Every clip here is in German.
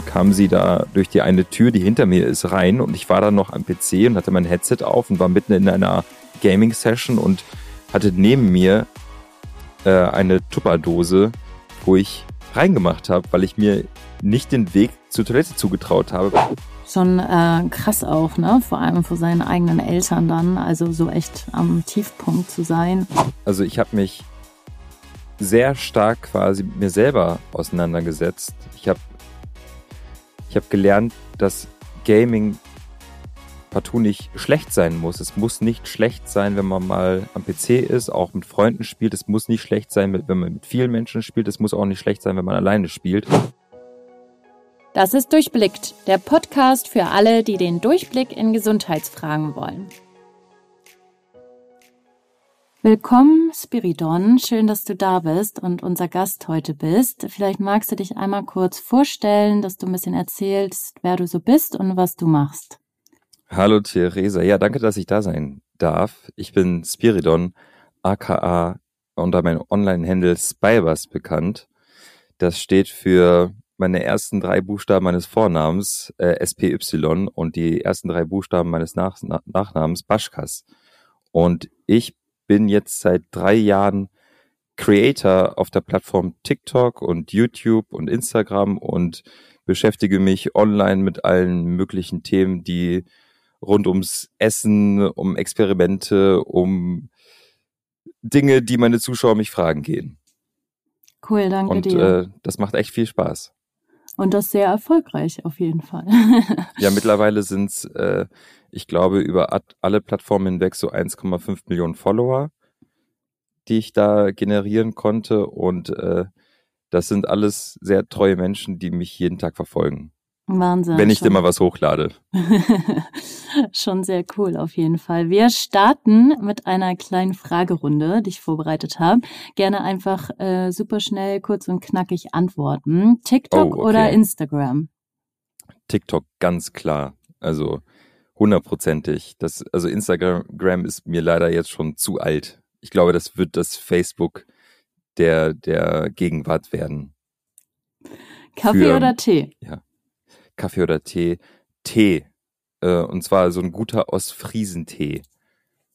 dann kam sie da durch die eine Tür, die hinter mir ist, rein und ich war dann noch am PC und hatte mein Headset auf und war mitten in einer Gaming-Session und hatte neben mir äh, eine Tupperdose, wo ich reingemacht habe, weil ich mir nicht den Weg zur Toilette zugetraut habe. Schon äh, krass auch, ne? Vor allem vor seinen eigenen Eltern dann, also so echt am Tiefpunkt zu sein. Also ich habe mich sehr stark quasi mit mir selber auseinandergesetzt. Ich habe ich hab gelernt, dass Gaming partout nicht schlecht sein muss. Es muss nicht schlecht sein, wenn man mal am PC ist, auch mit Freunden spielt. Es muss nicht schlecht sein, wenn man mit vielen Menschen spielt. Es muss auch nicht schlecht sein, wenn man alleine spielt. Das ist Durchblickt, der Podcast für alle, die den Durchblick in Gesundheitsfragen wollen. Willkommen, Spiridon. Schön, dass du da bist und unser Gast heute bist. Vielleicht magst du dich einmal kurz vorstellen, dass du ein bisschen erzählst, wer du so bist und was du machst. Hallo Theresa. Ja, danke, dass ich da sein darf. Ich bin Spiridon, aka unter meinem Online-Handle Spybus bekannt. Das steht für meine ersten drei Buchstaben meines Vornamens, äh, SPY, und die ersten drei Buchstaben meines Nach Nachnamens, Baschkas. Und ich bin jetzt seit drei Jahren Creator auf der Plattform TikTok und YouTube und Instagram und beschäftige mich online mit allen möglichen Themen, die rund ums Essen, um Experimente, um Dinge, die meine Zuschauer mich fragen gehen. Cool, danke und, dir. Äh, das macht echt viel Spaß. Und das sehr erfolgreich auf jeden Fall. ja, mittlerweile sind es, äh, ich glaube, über alle Plattformen hinweg so 1,5 Millionen Follower, die ich da generieren konnte. Und äh, das sind alles sehr treue Menschen, die mich jeden Tag verfolgen. Wahnsinn. Wenn ich schon. immer was hochlade. schon sehr cool auf jeden Fall. Wir starten mit einer kleinen Fragerunde, die ich vorbereitet habe. Gerne einfach äh, super schnell, kurz und knackig antworten. TikTok oh, okay. oder Instagram? TikTok, ganz klar. Also hundertprozentig. Das, also Instagram ist mir leider jetzt schon zu alt. Ich glaube, das wird das Facebook der, der Gegenwart werden. Kaffee Für, oder Tee? Ja. Kaffee oder Tee. Tee. Äh, und zwar so ein guter Ostfriesentee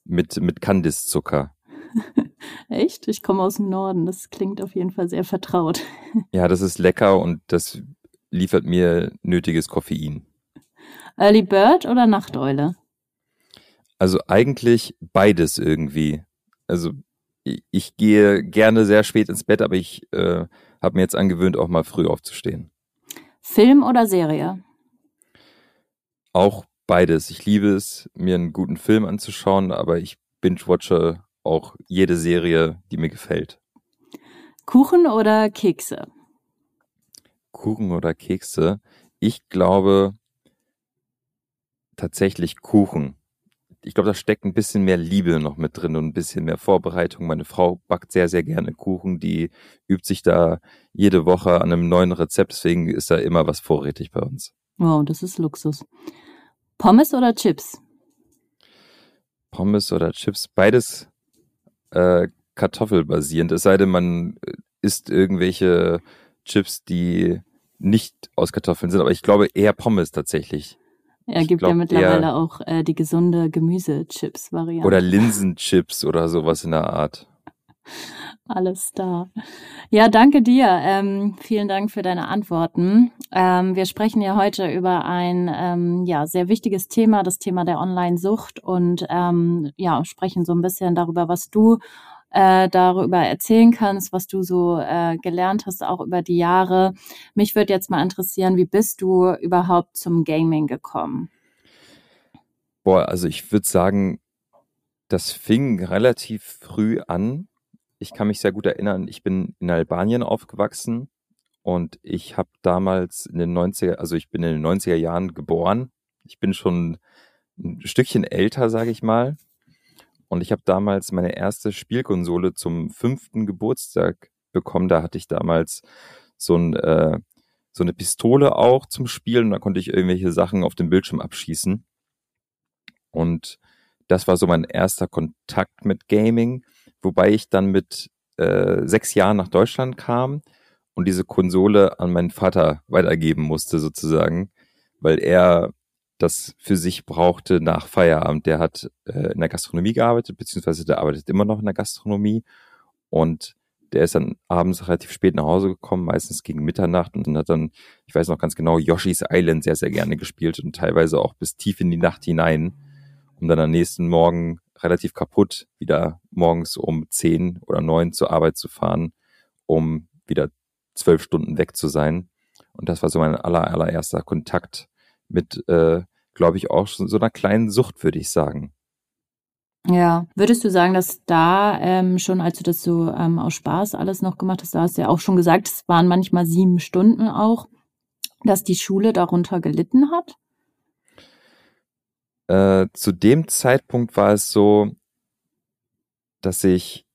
mit, mit Kandiszucker. Echt? Ich komme aus dem Norden. Das klingt auf jeden Fall sehr vertraut. ja, das ist lecker und das liefert mir nötiges Koffein. Early Bird oder Nachteule? Also eigentlich beides irgendwie. Also ich, ich gehe gerne sehr spät ins Bett, aber ich äh, habe mir jetzt angewöhnt, auch mal früh aufzustehen. Film oder Serie? Auch beides. Ich liebe es, mir einen guten Film anzuschauen, aber ich binge-watche auch jede Serie, die mir gefällt. Kuchen oder Kekse? Kuchen oder Kekse? Ich glaube tatsächlich Kuchen. Ich glaube, da steckt ein bisschen mehr Liebe noch mit drin und ein bisschen mehr Vorbereitung. Meine Frau backt sehr, sehr gerne Kuchen. Die übt sich da jede Woche an einem neuen Rezept. Deswegen ist da immer was vorrätig bei uns. Wow, das ist Luxus. Pommes oder Chips? Pommes oder Chips, beides äh, kartoffelbasierend. Es sei denn, man äh, isst irgendwelche Chips, die nicht aus Kartoffeln sind. Aber ich glaube eher Pommes tatsächlich. Ja, gibt glaub, ja mittlerweile auch äh, die gesunde Gemüsechips-Variante. Oder Linsenchips oder sowas in der Art. Alles da. Ja, danke dir. Ähm, vielen Dank für deine Antworten. Ähm, wir sprechen ja heute über ein ähm, ja sehr wichtiges Thema, das Thema der Online-Sucht und ähm, ja sprechen so ein bisschen darüber, was du äh, darüber erzählen kannst, was du so äh, gelernt hast, auch über die Jahre. Mich würde jetzt mal interessieren, wie bist du überhaupt zum Gaming gekommen? Boah, also ich würde sagen, das fing relativ früh an. Ich kann mich sehr gut erinnern, ich bin in Albanien aufgewachsen und ich habe damals in den 90er, also ich bin in den 90er Jahren geboren. Ich bin schon ein Stückchen älter, sage ich mal. Und ich habe damals meine erste Spielkonsole zum fünften Geburtstag bekommen. Da hatte ich damals so, ein, äh, so eine Pistole auch zum Spielen. Da konnte ich irgendwelche Sachen auf dem Bildschirm abschießen. Und das war so mein erster Kontakt mit Gaming, wobei ich dann mit äh, sechs Jahren nach Deutschland kam und diese Konsole an meinen Vater weitergeben musste sozusagen, weil er das für sich brauchte nach Feierabend. Der hat äh, in der Gastronomie gearbeitet, beziehungsweise der arbeitet immer noch in der Gastronomie und der ist dann abends relativ spät nach Hause gekommen, meistens gegen Mitternacht und hat dann, ich weiß noch ganz genau, Yoshi's Island sehr, sehr gerne gespielt und teilweise auch bis tief in die Nacht hinein, um dann am nächsten Morgen relativ kaputt wieder morgens um zehn oder neun zur Arbeit zu fahren, um wieder zwölf Stunden weg zu sein. Und das war so mein aller, allererster Kontakt mit, äh, glaube ich, auch so einer kleinen Sucht, würde ich sagen. Ja, würdest du sagen, dass da ähm, schon, als du das so ähm, aus Spaß alles noch gemacht hast, da hast du ja auch schon gesagt, es waren manchmal sieben Stunden auch, dass die Schule darunter gelitten hat? Äh, zu dem Zeitpunkt war es so, dass ich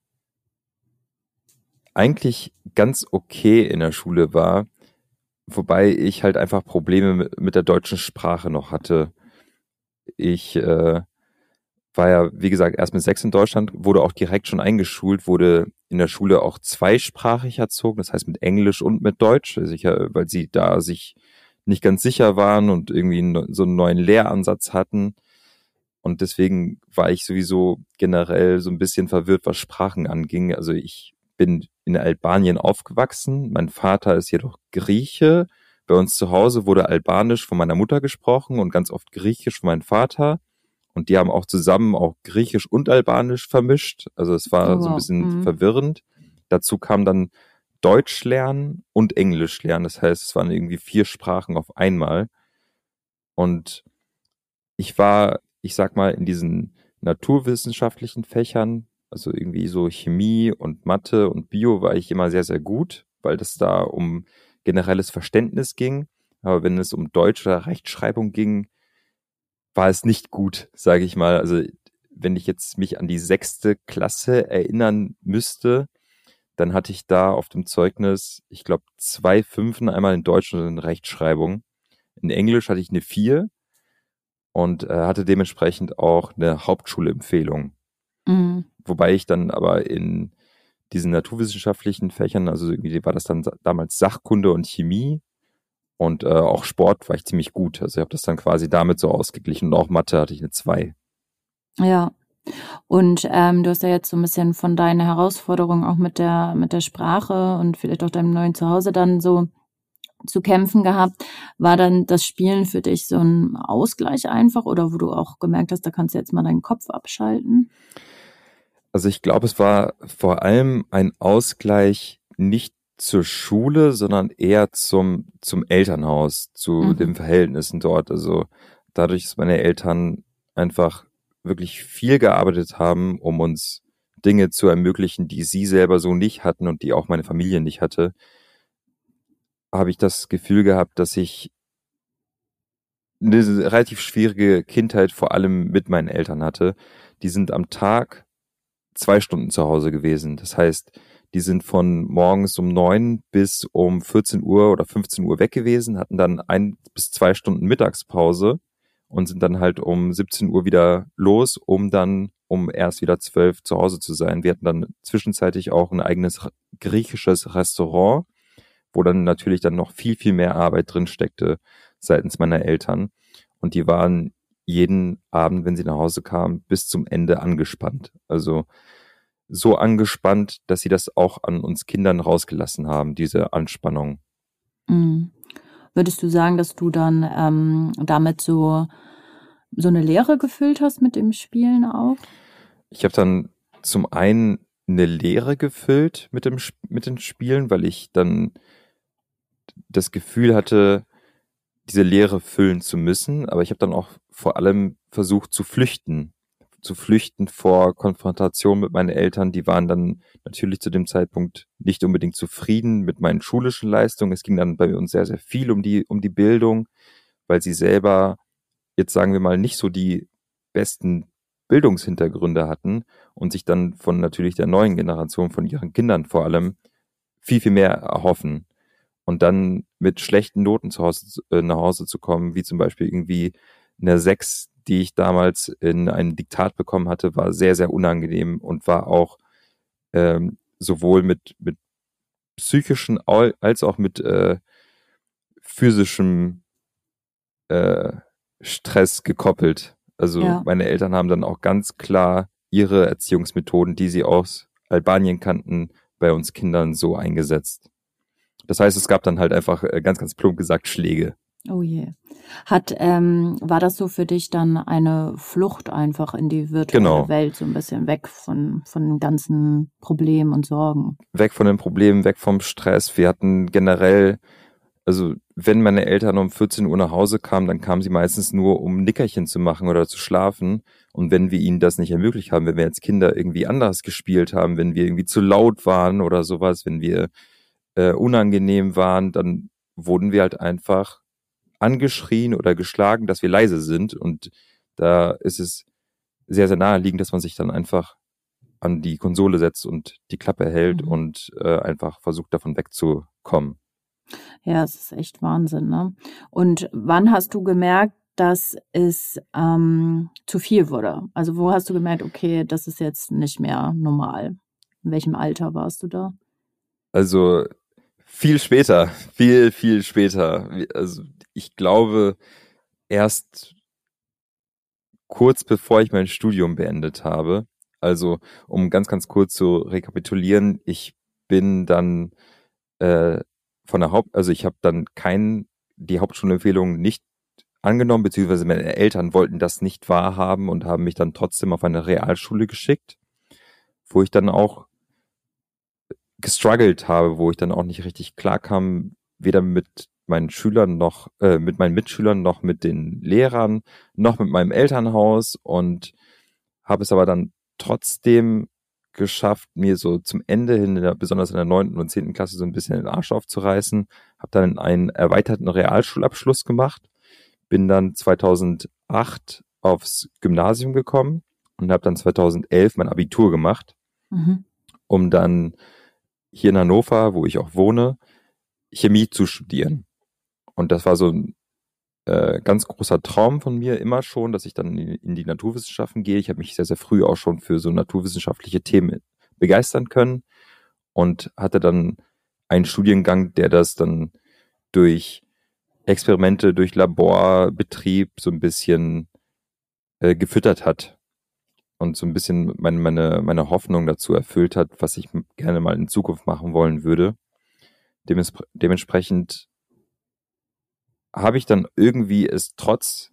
eigentlich ganz okay in der Schule war, wobei ich halt einfach Probleme mit der deutschen Sprache noch hatte. Ich äh, war ja, wie gesagt, erst mit sechs in Deutschland, wurde auch direkt schon eingeschult, wurde in der Schule auch zweisprachig erzogen, das heißt mit Englisch und mit Deutsch, sicher, weil sie da sich nicht ganz sicher waren und irgendwie so einen neuen Lehransatz hatten. Und deswegen war ich sowieso generell so ein bisschen verwirrt, was Sprachen anging. Also ich bin in Albanien aufgewachsen. Mein Vater ist jedoch Grieche. Bei uns zu Hause wurde Albanisch von meiner Mutter gesprochen und ganz oft Griechisch von meinem Vater. Und die haben auch zusammen auch Griechisch und Albanisch vermischt. Also es war oh, so ein bisschen mhm. verwirrend. Dazu kam dann Deutsch lernen und Englisch lernen. Das heißt, es waren irgendwie vier Sprachen auf einmal. Und ich war, ich sag mal, in diesen naturwissenschaftlichen Fächern also irgendwie so Chemie und Mathe und Bio war ich immer sehr, sehr gut, weil das da um generelles Verständnis ging. Aber wenn es um Deutsch oder Rechtschreibung ging, war es nicht gut, sage ich mal. Also wenn ich jetzt mich an die sechste Klasse erinnern müsste, dann hatte ich da auf dem Zeugnis, ich glaube, zwei Fünfen, einmal in Deutsch und in Rechtschreibung. In Englisch hatte ich eine Vier und äh, hatte dementsprechend auch eine Hauptschulempfehlung. Mhm. Wobei ich dann aber in diesen naturwissenschaftlichen Fächern, also irgendwie war das dann damals Sachkunde und Chemie und äh, auch Sport war ich ziemlich gut. Also ich habe das dann quasi damit so ausgeglichen und auch Mathe hatte ich eine 2. Ja. Und ähm, du hast ja jetzt so ein bisschen von deinen Herausforderungen auch mit der, mit der Sprache und vielleicht auch deinem neuen Zuhause dann so zu kämpfen gehabt. War dann das Spielen für dich so ein Ausgleich einfach oder wo du auch gemerkt hast, da kannst du jetzt mal deinen Kopf abschalten? Also ich glaube, es war vor allem ein Ausgleich nicht zur Schule, sondern eher zum, zum Elternhaus, zu mhm. den Verhältnissen dort. Also dadurch, dass meine Eltern einfach wirklich viel gearbeitet haben, um uns Dinge zu ermöglichen, die sie selber so nicht hatten und die auch meine Familie nicht hatte, habe ich das Gefühl gehabt, dass ich eine relativ schwierige Kindheit vor allem mit meinen Eltern hatte. Die sind am Tag zwei Stunden zu Hause gewesen. Das heißt, die sind von morgens um neun bis um 14 Uhr oder 15 Uhr weg gewesen, hatten dann ein bis zwei Stunden Mittagspause und sind dann halt um 17 Uhr wieder los, um dann um erst wieder zwölf zu Hause zu sein. Wir hatten dann zwischenzeitlich auch ein eigenes griechisches Restaurant, wo dann natürlich dann noch viel, viel mehr Arbeit drin steckte seitens meiner Eltern. Und die waren jeden Abend, wenn sie nach Hause kam, bis zum Ende angespannt. Also so angespannt, dass sie das auch an uns Kindern rausgelassen haben, diese Anspannung. Mhm. Würdest du sagen, dass du dann ähm, damit so, so eine Lehre gefüllt hast mit dem Spielen auch? Ich habe dann zum einen eine Lehre gefüllt mit, dem, mit den Spielen, weil ich dann das Gefühl hatte, diese Lehre füllen zu müssen. Aber ich habe dann auch vor allem versucht zu flüchten. Zu flüchten vor Konfrontation mit meinen Eltern. Die waren dann natürlich zu dem Zeitpunkt nicht unbedingt zufrieden mit meinen schulischen Leistungen. Es ging dann bei uns sehr, sehr viel um die, um die Bildung, weil sie selber, jetzt sagen wir mal, nicht so die besten Bildungshintergründe hatten und sich dann von natürlich der neuen Generation, von ihren Kindern vor allem, viel, viel mehr erhoffen und dann mit schlechten Noten zu Hause, äh, nach Hause zu kommen, wie zum Beispiel irgendwie eine 6, die ich damals in einem Diktat bekommen hatte, war sehr, sehr unangenehm und war auch ähm, sowohl mit, mit psychischen als auch mit äh, physischem äh, Stress gekoppelt. Also ja. meine Eltern haben dann auch ganz klar ihre Erziehungsmethoden, die sie aus Albanien kannten, bei uns Kindern so eingesetzt. Das heißt, es gab dann halt einfach äh, ganz, ganz plump gesagt Schläge. Oh je. Hat, ähm, war das so für dich dann eine Flucht einfach in die virtuelle genau. Welt, so ein bisschen weg von, von den ganzen Problemen und Sorgen? Weg von den Problemen, weg vom Stress. Wir hatten generell, also wenn meine Eltern um 14 Uhr nach Hause kamen, dann kamen sie meistens nur, um Nickerchen zu machen oder zu schlafen. Und wenn wir ihnen das nicht ermöglicht haben, wenn wir als Kinder irgendwie anders gespielt haben, wenn wir irgendwie zu laut waren oder sowas, wenn wir äh, unangenehm waren, dann wurden wir halt einfach angeschrien oder geschlagen, dass wir leise sind. Und da ist es sehr, sehr naheliegend, dass man sich dann einfach an die Konsole setzt und die Klappe hält mhm. und äh, einfach versucht, davon wegzukommen. Ja, es ist echt Wahnsinn. Ne? Und wann hast du gemerkt, dass es ähm, zu viel wurde? Also wo hast du gemerkt, okay, das ist jetzt nicht mehr normal? In welchem Alter warst du da? Also viel später, viel, viel später. Also ich glaube, erst kurz bevor ich mein Studium beendet habe. Also, um ganz, ganz kurz zu rekapitulieren, ich bin dann äh, von der Haupt, also ich habe dann kein, die Hauptschulempfehlung nicht angenommen, beziehungsweise meine Eltern wollten das nicht wahrhaben und haben mich dann trotzdem auf eine Realschule geschickt, wo ich dann auch gestruggelt habe, wo ich dann auch nicht richtig klar kam, weder mit meinen Schülern noch, äh, mit meinen Mitschülern noch mit den Lehrern, noch mit meinem Elternhaus und habe es aber dann trotzdem geschafft, mir so zum Ende hin, in der, besonders in der neunten und zehnten Klasse, so ein bisschen den Arsch aufzureißen. Habe dann einen erweiterten Realschulabschluss gemacht, bin dann 2008 aufs Gymnasium gekommen und habe dann 2011 mein Abitur gemacht, mhm. um dann hier in Hannover, wo ich auch wohne, Chemie zu studieren. Und das war so ein äh, ganz großer Traum von mir immer schon, dass ich dann in, in die Naturwissenschaften gehe. Ich habe mich sehr, sehr früh auch schon für so naturwissenschaftliche Themen begeistern können und hatte dann einen Studiengang, der das dann durch Experimente, durch Laborbetrieb so ein bisschen äh, gefüttert hat und so ein bisschen meine, meine, meine Hoffnung dazu erfüllt hat, was ich gerne mal in Zukunft machen wollen würde. Dementsprechend habe ich dann irgendwie es trotz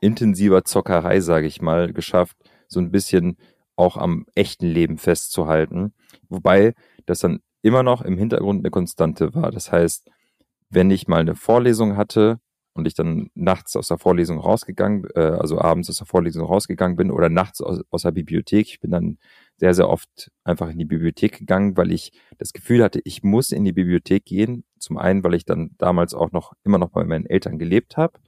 intensiver Zockerei, sage ich mal, geschafft, so ein bisschen auch am echten Leben festzuhalten. Wobei das dann immer noch im Hintergrund eine Konstante war. Das heißt, wenn ich mal eine Vorlesung hatte und ich dann nachts aus der Vorlesung rausgegangen, äh, also abends aus der Vorlesung rausgegangen bin oder nachts aus, aus der Bibliothek, ich bin dann sehr, sehr oft einfach in die Bibliothek gegangen, weil ich das Gefühl hatte, ich muss in die Bibliothek gehen. Zum einen, weil ich dann damals auch noch immer noch bei meinen Eltern gelebt habe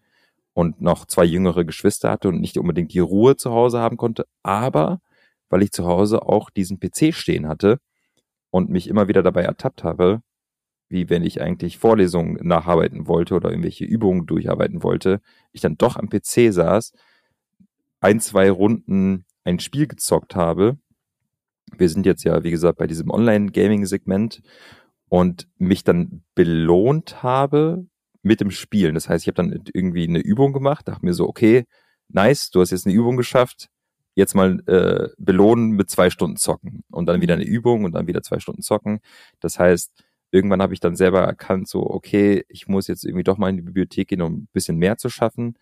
und noch zwei jüngere Geschwister hatte und nicht unbedingt die Ruhe zu Hause haben konnte, aber weil ich zu Hause auch diesen PC stehen hatte und mich immer wieder dabei ertappt habe, wie wenn ich eigentlich Vorlesungen nacharbeiten wollte oder irgendwelche Übungen durcharbeiten wollte, ich dann doch am PC saß, ein, zwei Runden ein Spiel gezockt habe wir sind jetzt ja, wie gesagt, bei diesem Online-Gaming-Segment und mich dann belohnt habe mit dem Spielen. Das heißt, ich habe dann irgendwie eine Übung gemacht, dachte mir so, okay, nice, du hast jetzt eine Übung geschafft, jetzt mal äh, belohnen mit zwei Stunden zocken und dann wieder eine Übung und dann wieder zwei Stunden zocken. Das heißt, irgendwann habe ich dann selber erkannt, so, okay, ich muss jetzt irgendwie doch mal in die Bibliothek gehen, um ein bisschen mehr zu schaffen.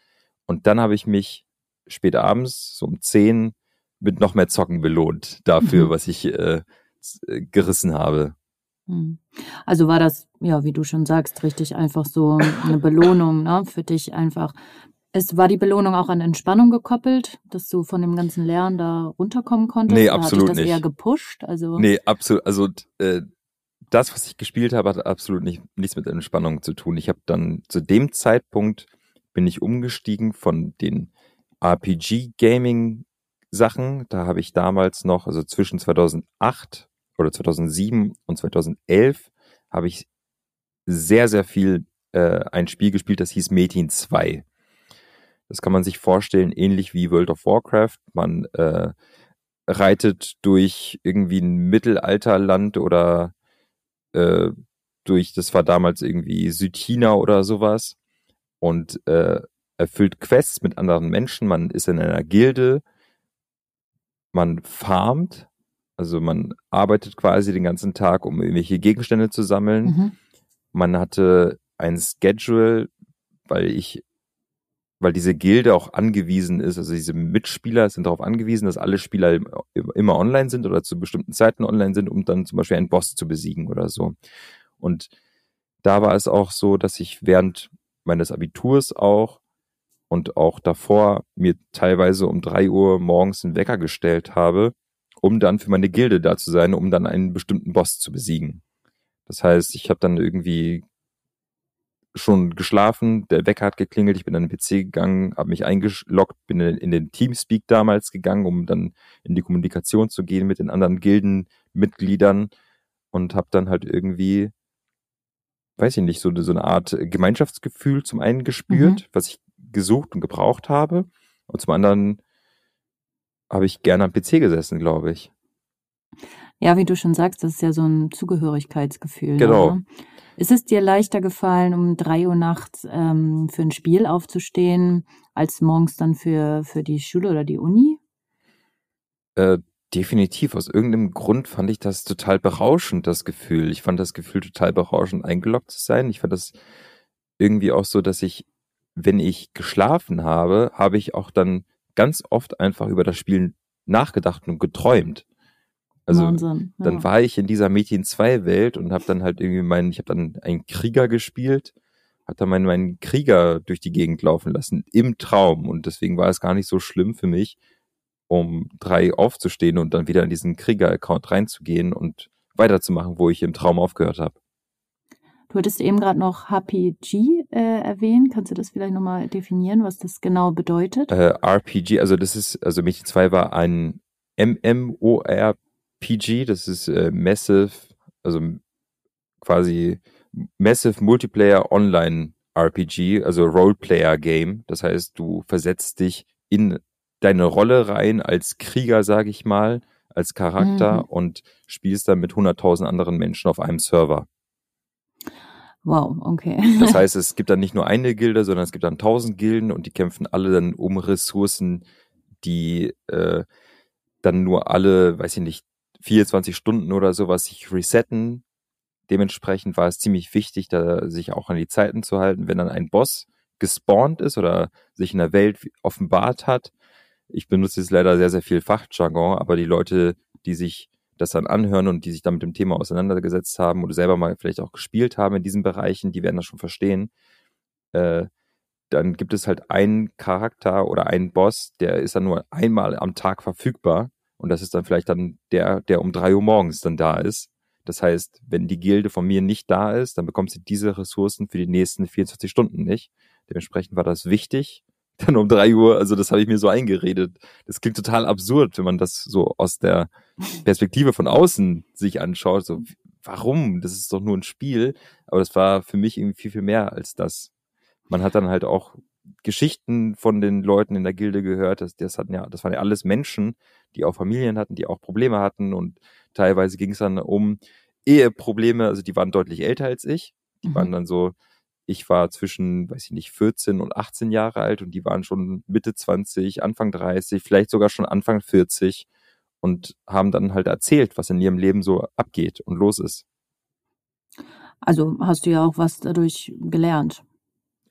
Und dann habe ich mich spät abends, so um zehn, mit noch mehr Zocken belohnt dafür, mhm. was ich äh, äh, gerissen habe. Mhm. Also war das, ja, wie du schon sagst, richtig einfach so eine Belohnung ne, für dich einfach. Es war die Belohnung auch an Entspannung gekoppelt, dass du von dem ganzen Lernen da runterkommen konntest? Nee, absolut hat dich das nicht. eher gepusht? Also nee, absolut. Also äh, das, was ich gespielt habe, hat absolut nicht, nichts mit Entspannung zu tun. Ich habe dann zu dem Zeitpunkt bin ich umgestiegen von den RPG-Gaming Sachen. Da habe ich damals noch, also zwischen 2008 oder 2007 und 2011 habe ich sehr, sehr viel äh, ein Spiel gespielt, das hieß Metin 2. Das kann man sich vorstellen, ähnlich wie World of Warcraft. Man äh, reitet durch irgendwie ein Mittelalterland oder äh, durch, das war damals irgendwie Südchina oder sowas und äh, erfüllt Quests mit anderen Menschen, man ist in einer Gilde, man farmt, also man arbeitet quasi den ganzen Tag, um irgendwelche Gegenstände zu sammeln. Mhm. Man hatte ein Schedule, weil ich, weil diese Gilde auch angewiesen ist, also diese Mitspieler sind darauf angewiesen, dass alle Spieler immer online sind oder zu bestimmten Zeiten online sind, um dann zum Beispiel einen Boss zu besiegen oder so. Und da war es auch so, dass ich während meines Abiturs auch und auch davor mir teilweise um drei Uhr morgens einen Wecker gestellt habe, um dann für meine Gilde da zu sein, um dann einen bestimmten Boss zu besiegen. Das heißt, ich habe dann irgendwie schon geschlafen, der Wecker hat geklingelt, ich bin an den PC gegangen, habe mich eingeloggt, bin in den Teamspeak damals gegangen, um dann in die Kommunikation zu gehen mit den anderen Gildenmitgliedern und habe dann halt irgendwie, weiß ich nicht, so, so eine Art Gemeinschaftsgefühl zum einen gespürt, mhm. was ich gesucht und gebraucht habe und zum anderen habe ich gerne am PC gesessen, glaube ich. Ja, wie du schon sagst, das ist ja so ein Zugehörigkeitsgefühl. Genau. Ne? Ist es dir leichter gefallen, um drei Uhr nachts ähm, für ein Spiel aufzustehen, als morgens dann für, für die Schule oder die Uni? Äh, definitiv. Aus irgendeinem Grund fand ich das total berauschend, das Gefühl. Ich fand das Gefühl total berauschend, eingeloggt zu sein. Ich fand das irgendwie auch so, dass ich, wenn ich geschlafen habe, habe ich auch dann ganz oft einfach über das Spiel nachgedacht und geträumt. Also Wahnsinn, ja. dann war ich in dieser Mädchen 2 Welt und habe dann halt irgendwie meinen, ich habe dann einen Krieger gespielt, habe dann meinen, meinen Krieger durch die Gegend laufen lassen im Traum und deswegen war es gar nicht so schlimm für mich, um drei aufzustehen und dann wieder in diesen Krieger-Account reinzugehen und weiterzumachen, wo ich im Traum aufgehört habe. Du hattest eben gerade noch HPG äh, erwähnt. Kannst du das vielleicht nochmal definieren, was das genau bedeutet? Äh, RPG, also das ist, also Mädchen 2 war ein MMORPG PG, das ist äh, Massive, also quasi Massive Multiplayer Online RPG, also Roleplayer Game. Das heißt, du versetzt dich in deine Rolle rein als Krieger, sage ich mal, als Charakter mhm. und spielst dann mit 100.000 anderen Menschen auf einem Server. Wow, okay. das heißt, es gibt dann nicht nur eine Gilde, sondern es gibt dann 1000 Gilden und die kämpfen alle dann um Ressourcen, die äh, dann nur alle, weiß ich nicht, 24 Stunden oder sowas sich resetten. Dementsprechend war es ziemlich wichtig, da sich auch an die Zeiten zu halten, wenn dann ein Boss gespawnt ist oder sich in der Welt offenbart hat. Ich benutze jetzt leider sehr, sehr viel Fachjargon, aber die Leute, die sich das dann anhören und die sich dann mit dem Thema auseinandergesetzt haben oder selber mal vielleicht auch gespielt haben in diesen Bereichen, die werden das schon verstehen. Äh, dann gibt es halt einen Charakter oder einen Boss, der ist dann nur einmal am Tag verfügbar und das ist dann vielleicht dann der, der um drei Uhr morgens dann da ist. Das heißt, wenn die Gilde von mir nicht da ist, dann bekommt sie diese Ressourcen für die nächsten 24 Stunden nicht. Dementsprechend war das wichtig. Dann um drei Uhr, also das habe ich mir so eingeredet. Das klingt total absurd, wenn man das so aus der Perspektive von außen sich anschaut. So, warum? Das ist doch nur ein Spiel. Aber das war für mich irgendwie viel, viel mehr als das. Man hat dann halt auch Geschichten von den Leuten in der Gilde gehört. Das, das hatten ja, das waren ja alles Menschen, die auch Familien hatten, die auch Probleme hatten und teilweise ging es dann um Eheprobleme. Also die waren deutlich älter als ich. Die mhm. waren dann so, ich war zwischen, weiß ich nicht, 14 und 18 Jahre alt und die waren schon Mitte 20, Anfang 30, vielleicht sogar schon Anfang 40 und haben dann halt erzählt, was in ihrem Leben so abgeht und los ist. Also hast du ja auch was dadurch gelernt.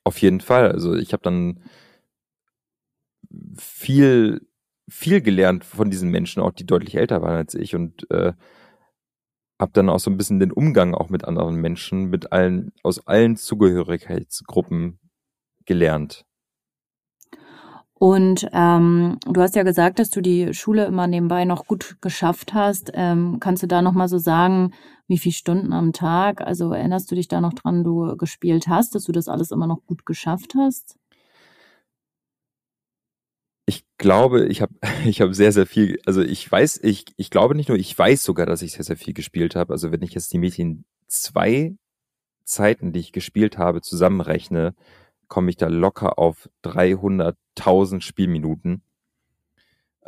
Auf jeden Fall. Also ich habe dann viel, viel gelernt von diesen Menschen, auch die deutlich älter waren als ich und äh, habe dann auch so ein bisschen den Umgang auch mit anderen Menschen, mit allen, aus allen Zugehörigkeitsgruppen gelernt. Und ähm, du hast ja gesagt, dass du die Schule immer nebenbei noch gut geschafft hast. Ähm, kannst du da noch mal so sagen, wie viele Stunden am Tag? Also erinnerst du dich da noch dran, du gespielt hast, dass du das alles immer noch gut geschafft hast? Ich glaube, ich habe ich habe sehr sehr viel, also ich weiß, ich ich glaube nicht nur, ich weiß sogar, dass ich sehr sehr viel gespielt habe. Also wenn ich jetzt die Mädchen zwei Zeiten, die ich gespielt habe, zusammenrechne, komme ich da locker auf 300.000 Spielminuten.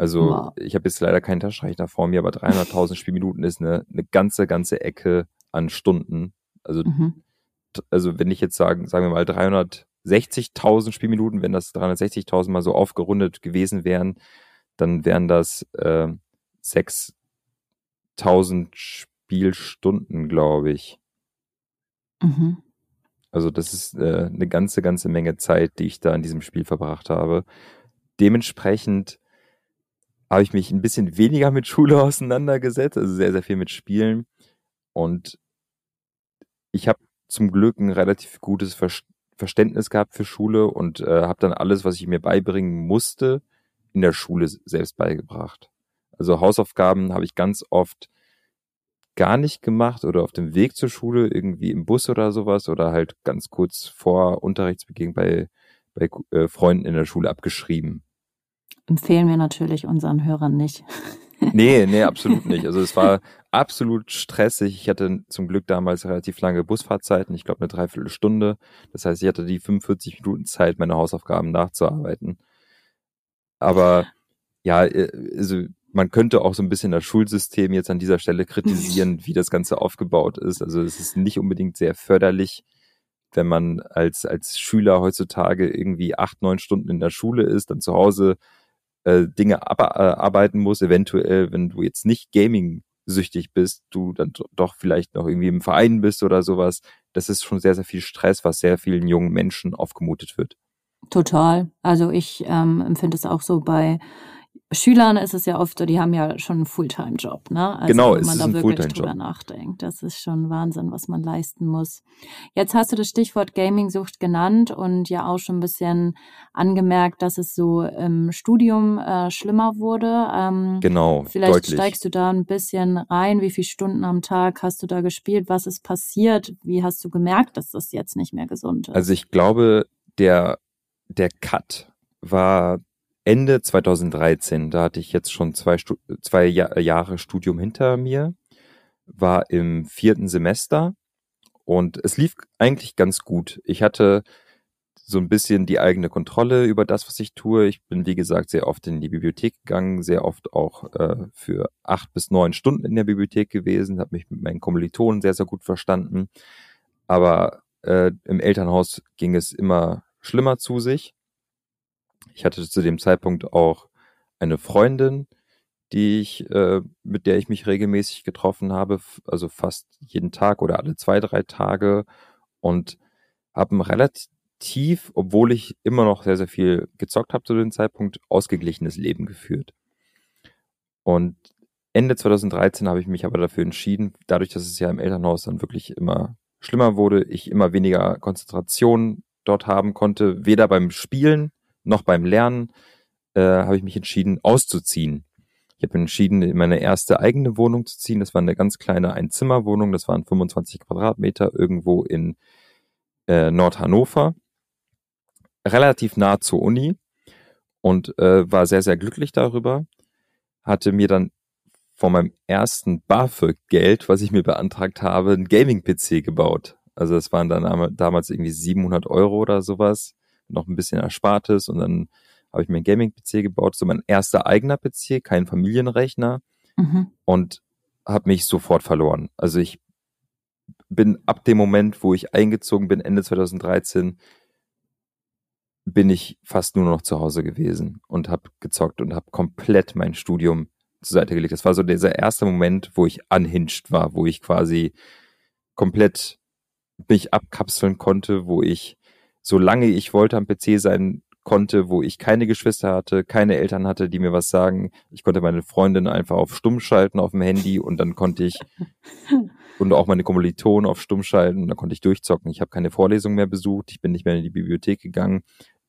Also wow. ich habe jetzt leider keinen Taschenrechner vor mir, aber 300.000 Spielminuten ist eine, eine ganze, ganze Ecke an Stunden, Also, mhm. also wenn ich jetzt sagen, sagen wir mal 360.000 Spielminuten, wenn das 360.000 mal so aufgerundet gewesen wären, dann wären das äh, 6.000 Spielstunden, glaube ich. Mhm. Also das ist äh, eine ganze, ganze Menge Zeit, die ich da in diesem Spiel verbracht habe. Dementsprechend habe ich mich ein bisschen weniger mit Schule auseinandergesetzt, also sehr, sehr viel mit Spielen. Und ich habe zum Glück ein relativ gutes Verständnis gehabt für Schule und äh, habe dann alles, was ich mir beibringen musste, in der Schule selbst beigebracht. Also Hausaufgaben habe ich ganz oft gar nicht gemacht oder auf dem Weg zur Schule irgendwie im Bus oder sowas oder halt ganz kurz vor Unterrichtsbeginn bei, bei äh, Freunden in der Schule abgeschrieben empfehlen wir natürlich unseren Hörern nicht. Nee, nee, absolut nicht. Also es war absolut stressig. Ich hatte zum Glück damals relativ lange Busfahrtzeiten, ich glaube eine Dreiviertelstunde. Das heißt, ich hatte die 45 Minuten Zeit, meine Hausaufgaben nachzuarbeiten. Aber ja, äh, also man könnte auch so ein bisschen das Schulsystem jetzt an dieser Stelle kritisieren, wie das Ganze aufgebaut ist. Also es ist nicht unbedingt sehr förderlich, wenn man als, als Schüler heutzutage irgendwie acht, neun Stunden in der Schule ist, dann zu Hause äh, Dinge abarbeiten muss, eventuell, wenn du jetzt nicht Gaming süchtig bist, du dann doch vielleicht noch irgendwie im Verein bist oder sowas. Das ist schon sehr, sehr viel Stress, was sehr vielen jungen Menschen aufgemutet wird. Total. Also ich ähm, empfinde es auch so bei Schülern ist es ja oft so, die haben ja schon einen Fulltime-Job, ne? Also genau, wenn man da wirklich drüber nachdenkt. Das ist schon Wahnsinn, was man leisten muss. Jetzt hast du das Stichwort Gaming-Sucht genannt und ja auch schon ein bisschen angemerkt, dass es so im Studium äh, schlimmer wurde. Ähm, genau, Vielleicht deutlich. steigst du da ein bisschen rein. Wie viele Stunden am Tag hast du da gespielt? Was ist passiert? Wie hast du gemerkt, dass das jetzt nicht mehr gesund ist? Also ich glaube, der, der Cut war Ende 2013, da hatte ich jetzt schon zwei, zwei Jahr Jahre Studium hinter mir, war im vierten Semester und es lief eigentlich ganz gut. Ich hatte so ein bisschen die eigene Kontrolle über das, was ich tue. Ich bin, wie gesagt, sehr oft in die Bibliothek gegangen, sehr oft auch äh, für acht bis neun Stunden in der Bibliothek gewesen, habe mich mit meinen Kommilitonen sehr, sehr gut verstanden. Aber äh, im Elternhaus ging es immer schlimmer zu sich. Ich hatte zu dem Zeitpunkt auch eine Freundin, die ich, äh, mit der ich mich regelmäßig getroffen habe, also fast jeden Tag oder alle zwei, drei Tage und habe ein relativ, obwohl ich immer noch sehr, sehr viel gezockt habe zu dem Zeitpunkt, ausgeglichenes Leben geführt. Und Ende 2013 habe ich mich aber dafür entschieden, dadurch, dass es ja im Elternhaus dann wirklich immer schlimmer wurde, ich immer weniger Konzentration dort haben konnte, weder beim Spielen noch beim Lernen äh, habe ich mich entschieden, auszuziehen. Ich habe entschieden, in meine erste eigene Wohnung zu ziehen. Das war eine ganz kleine Einzimmerwohnung. Das waren 25 Quadratmeter irgendwo in äh, Nordhannover. Relativ nah zur Uni und äh, war sehr, sehr glücklich darüber. Hatte mir dann von meinem ersten BAföG-Geld, was ich mir beantragt habe, ein Gaming-PC gebaut. Also das waren dann damals irgendwie 700 Euro oder sowas noch ein bisschen Erspartes und dann habe ich mir einen Gaming-PC gebaut, so mein erster eigener PC, kein Familienrechner mhm. und habe mich sofort verloren. Also ich bin ab dem Moment, wo ich eingezogen bin, Ende 2013, bin ich fast nur noch zu Hause gewesen und habe gezockt und habe komplett mein Studium zur Seite gelegt. Das war so dieser erste Moment, wo ich unhinged war, wo ich quasi komplett mich abkapseln konnte, wo ich solange ich wollte am PC sein konnte, wo ich keine Geschwister hatte, keine Eltern hatte, die mir was sagen. Ich konnte meine Freundin einfach auf Stumm schalten auf dem Handy und dann konnte ich und auch meine Kommilitonen auf Stumm schalten und dann konnte ich durchzocken. Ich habe keine Vorlesung mehr besucht, ich bin nicht mehr in die Bibliothek gegangen.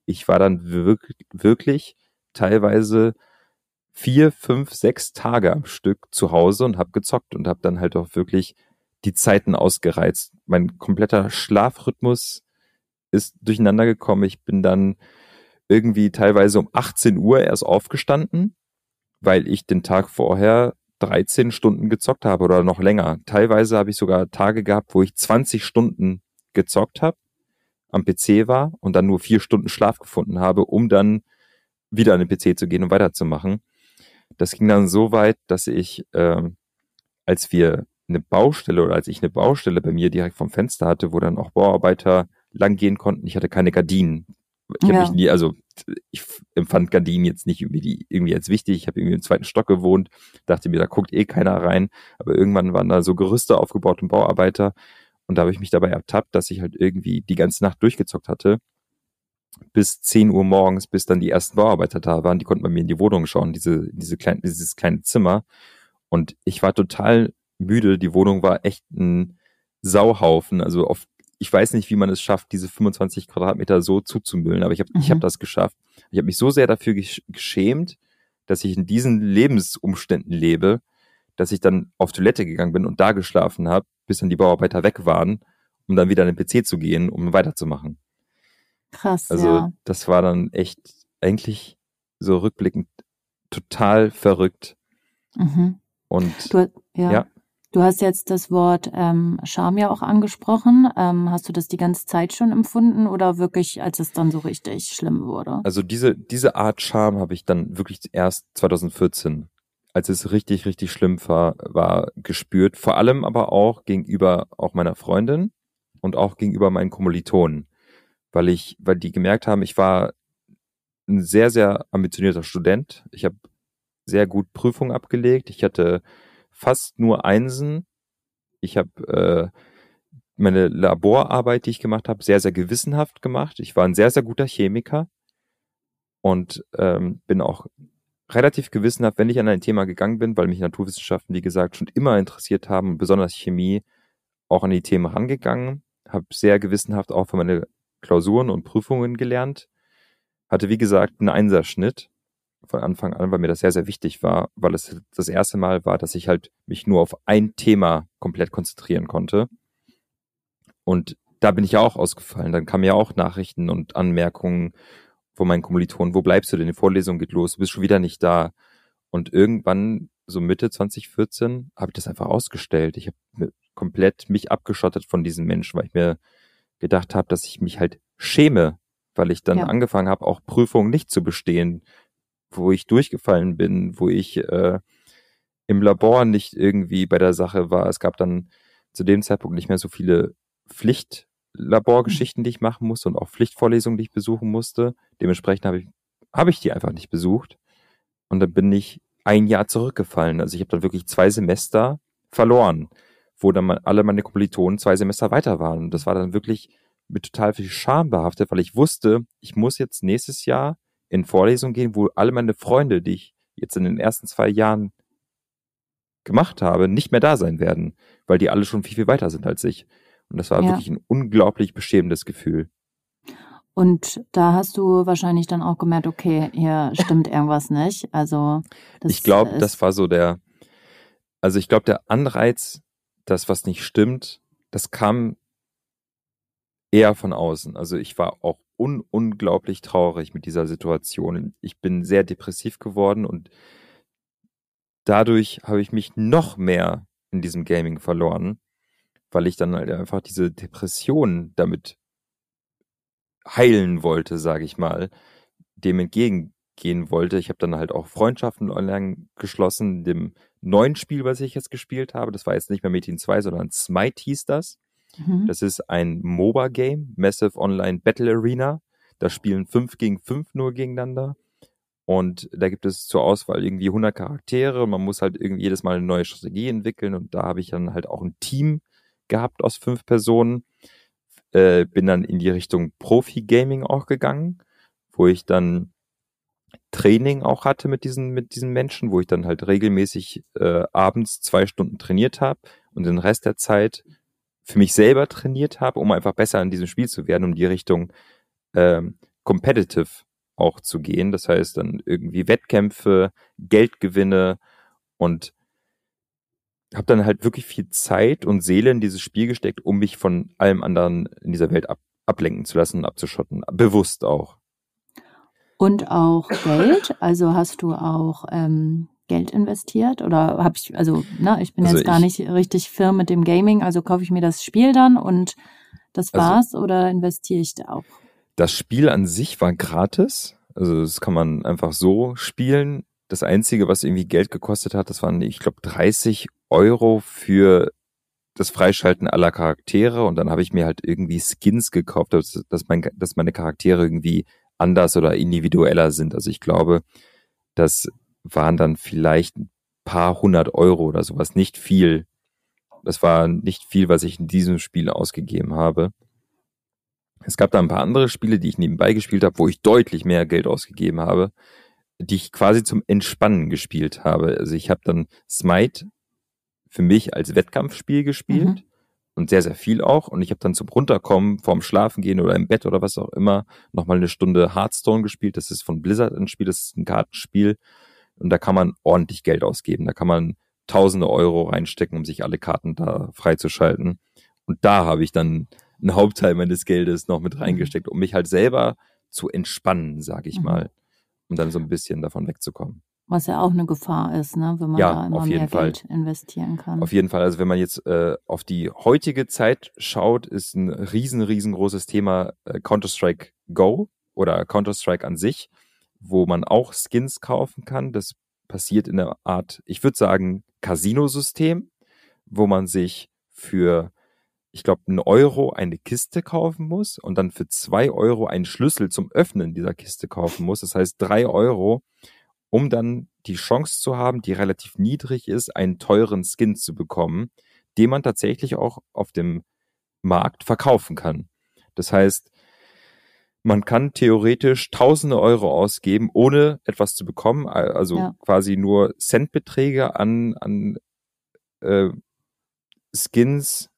Ich war dann wirklich, wirklich teilweise vier, fünf, sechs Tage am Stück zu Hause und habe gezockt und habe dann halt auch wirklich die Zeiten ausgereizt. Mein kompletter Schlafrhythmus ist durcheinander gekommen. Ich bin dann irgendwie teilweise um 18 Uhr erst aufgestanden, weil ich den Tag vorher 13 Stunden gezockt habe oder noch länger. Teilweise habe ich sogar Tage gehabt, wo ich 20 Stunden gezockt habe, am PC war und dann nur vier Stunden Schlaf gefunden habe, um dann wieder an den PC zu gehen und weiterzumachen. Das ging dann so weit, dass ich, äh, als wir eine Baustelle oder als ich eine Baustelle bei mir direkt vom Fenster hatte, wo dann auch Bauarbeiter langgehen konnten. Ich hatte keine Gardinen. Ich habe Ja. mich nie, also ich empfand Gardinen jetzt nicht irgendwie, die, irgendwie als wichtig. Ich habe irgendwie im zweiten Stock gewohnt, dachte mir, da guckt eh keiner rein. Aber irgendwann waren da so Gerüste aufgebaut und Bauarbeiter. Und da habe ich mich dabei ertappt, dass ich halt irgendwie die ganze Nacht durchgezockt hatte. Bis 10 Uhr morgens, bis dann die ersten Bauarbeiter da waren. Die konnten bei mir in die Wohnung schauen, diese, diese kleine, dieses kleine Zimmer. Und ich war total müde. Die Wohnung war echt ein Sauhaufen. Also auf, ich weiß nicht, wie man es schafft, diese 25 Quadratmeter so zuzumüllen, aber ich habe ich Mhm. hab das geschafft. Ich habe mich so sehr dafür gesch geschämt, dass ich in diesen Lebensumständen lebe, dass ich dann auf Toilette gegangen bin und da geschlafen habe, bis dann die Bauarbeiter weg waren, um dann wieder an den PC zu gehen, um weiterzumachen. Krass, Also ja. das war dann echt eigentlich so rückblickend total verrückt. Mhm. Und Du, ja. Ja. Du hast jetzt das Wort ähm, Scham ja auch angesprochen. Ähm, hast du das die ganze Zeit schon empfunden oder wirklich, als es dann so richtig schlimm wurde? Also diese, diese Art Charme habe ich dann wirklich erst 2014, als es richtig, richtig schlimm war, war gespürt. Vor allem aber auch gegenüber auch meiner Freundin und auch gegenüber meinen Kommilitonen. Weil ich, weil die gemerkt haben, ich war ein sehr, sehr ambitionierter Student. Ich habe sehr gut Prüfungen abgelegt. Ich hatte fast nur Einsen. Ich habe äh, meine Laborarbeit, die ich gemacht habe, sehr, sehr gewissenhaft gemacht. Ich war ein sehr, sehr guter Chemiker und ähm, bin auch relativ gewissenhaft, wenn ich an ein Thema gegangen bin, weil mich Naturwissenschaften, wie gesagt, schon immer interessiert haben, besonders Chemie, auch an die Themen rangegangen, habe sehr gewissenhaft auch für meine Klausuren und Prüfungen gelernt, hatte wie gesagt einen Einserschnitt von Anfang an, weil mir das sehr, sehr wichtig war, weil es das erste Mal war, dass ich halt mich nur auf ein Thema komplett konzentrieren konnte. Und da bin ich ja auch ausgefallen. Dann kamen ja auch Nachrichten und Anmerkungen von meinen Kommilitonen. Wo bleibst du denn? Die Vorlesung geht los. Du bist schon wieder nicht da. Und irgendwann, so Mitte 2014, habe ich das einfach ausgestellt. Ich habe komplett mich abgeschottet von diesen Menschen, weil ich mir gedacht habe, dass ich mich halt schäme, weil ich dann Ja. angefangen habe, auch Prüfungen nicht zu bestehen, wo ich durchgefallen bin, wo ich äh, im Labor nicht irgendwie bei der Sache war. Es gab dann zu dem Zeitpunkt nicht mehr so viele Pflichtlaborgeschichten, die ich machen musste und auch Pflichtvorlesungen, die ich besuchen musste. Dementsprechend habe ich, habe ich die einfach nicht besucht. Und dann bin ich ein Jahr zurückgefallen. Also ich habe dann wirklich zwei Semester verloren, wo dann alle meine Kommilitonen zwei Semester weiter waren. Und das war dann wirklich mit total viel Scham behaftet, weil ich wusste, ich muss jetzt nächstes Jahr in Vorlesungen gehen, wo alle meine Freunde, die ich jetzt in den ersten zwei Jahren gemacht habe, nicht mehr da sein werden, weil die alle schon viel, viel weiter sind als ich. Und das war Ja. wirklich ein unglaublich beschämendes Gefühl. Und da hast du wahrscheinlich dann auch gemerkt, okay, hier stimmt irgendwas nicht. Also ich glaube, das war so der, also ich glaube, der Anreiz, das, was nicht stimmt, das kam eher von außen. Also ich war auch un unglaublich traurig mit dieser Situation. Ich bin sehr depressiv geworden und dadurch habe ich mich noch mehr in diesem Gaming verloren, weil ich dann halt einfach diese Depression damit heilen wollte, sage ich mal, dem entgegengehen wollte. Ich habe dann halt auch Freundschaften online geschlossen, dem neuen Spiel, was ich jetzt gespielt habe. Das war jetzt nicht mehr Metin 2, sondern Smite hieß das. Mhm. Das ist ein MOBA-Game, Massive Online Battle Arena. Da spielen fünf gegen fünf nur gegeneinander. Und da gibt es zur Auswahl irgendwie 100 Charaktere man muss halt irgendwie jedes Mal eine neue Strategie entwickeln. Und da habe ich dann halt auch ein Team gehabt aus fünf Personen. Äh, bin dann in die Richtung Profi-Gaming auch gegangen, wo ich dann Training auch hatte mit diesen, mit diesen Menschen, wo ich dann halt regelmäßig äh, abends zwei Stunden trainiert habe und den Rest der Zeit für mich selber trainiert habe, um einfach besser in diesem Spiel zu werden, um die Richtung ähm, competitive auch zu gehen. Das heißt dann irgendwie Wettkämpfe, Geldgewinne und habe dann halt wirklich viel Zeit und Seele in dieses Spiel gesteckt, um mich von allem anderen in dieser Welt ab, ablenken zu lassen abzuschotten. Bewusst auch. Und auch Geld. Also hast du auch ähm, Geld investiert? Oder habe ich, also, ne, ich bin Also jetzt gar ich- nicht richtig firm mit dem Gaming, also kaufe ich mir das Spiel dann und das Also- war's oder investiere ich da auch? Das Spiel an sich war gratis. Also das kann man einfach so spielen. Das Einzige, was irgendwie Geld gekostet hat, das waren, ich glaube, 30 Euro für das Freischalten aller Charaktere und dann habe ich mir halt irgendwie Skins gekauft, dass, dass, mein, dass meine Charaktere irgendwie anders oder individueller sind. Also ich glaube, das waren dann vielleicht ein paar hundert Euro oder sowas, nicht viel. Das war nicht viel, was ich in diesem Spiel ausgegeben habe. Es gab da ein paar andere Spiele, die ich nebenbei gespielt habe, wo ich deutlich mehr Geld ausgegeben habe, die ich quasi zum Entspannen gespielt habe. Also ich habe dann Smite für mich als Wettkampfspiel gespielt mhm. und sehr, sehr viel auch. Und ich habe dann zum Runterkommen, vorm Schlafengehen oder im Bett oder was auch immer, nochmal eine Stunde Hearthstone gespielt. Das ist von Blizzard ein Spiel, das ist ein Kartenspiel. Und da kann man ordentlich Geld ausgeben. Da kann man tausende Euro reinstecken, um sich alle Karten da freizuschalten. Und da habe ich dann einen Hauptteil meines Geldes noch mit mhm. reingesteckt, um mich halt selber zu entspannen, sage ich mhm. mal, um dann so ein bisschen davon wegzukommen. Was ja auch eine Gefahr ist, ne? wenn man ja, da immer mehr Fall. Geld investieren kann. Auf jeden Fall. Also wenn man jetzt äh, auf die heutige Zeit schaut, ist ein riesen, riesengroßes Thema äh, Counter-Strike Go oder Counter-Strike an sich, wo man auch Skins kaufen kann. Das passiert in einer Art, ich würde sagen, Casino-System, wo man sich für, ich glaube, einen Euro eine Kiste kaufen muss und dann für zwei Euro einen Schlüssel zum Öffnen dieser Kiste kaufen muss. Das heißt, drei Euro um dann die Chance zu haben, die relativ niedrig ist, einen teuren Skin zu bekommen, den man tatsächlich auch auf dem Markt verkaufen kann. Das heißt, man kann theoretisch tausende Euro ausgeben, ohne etwas zu bekommen, also ja. quasi nur Centbeträge an, an äh, Skins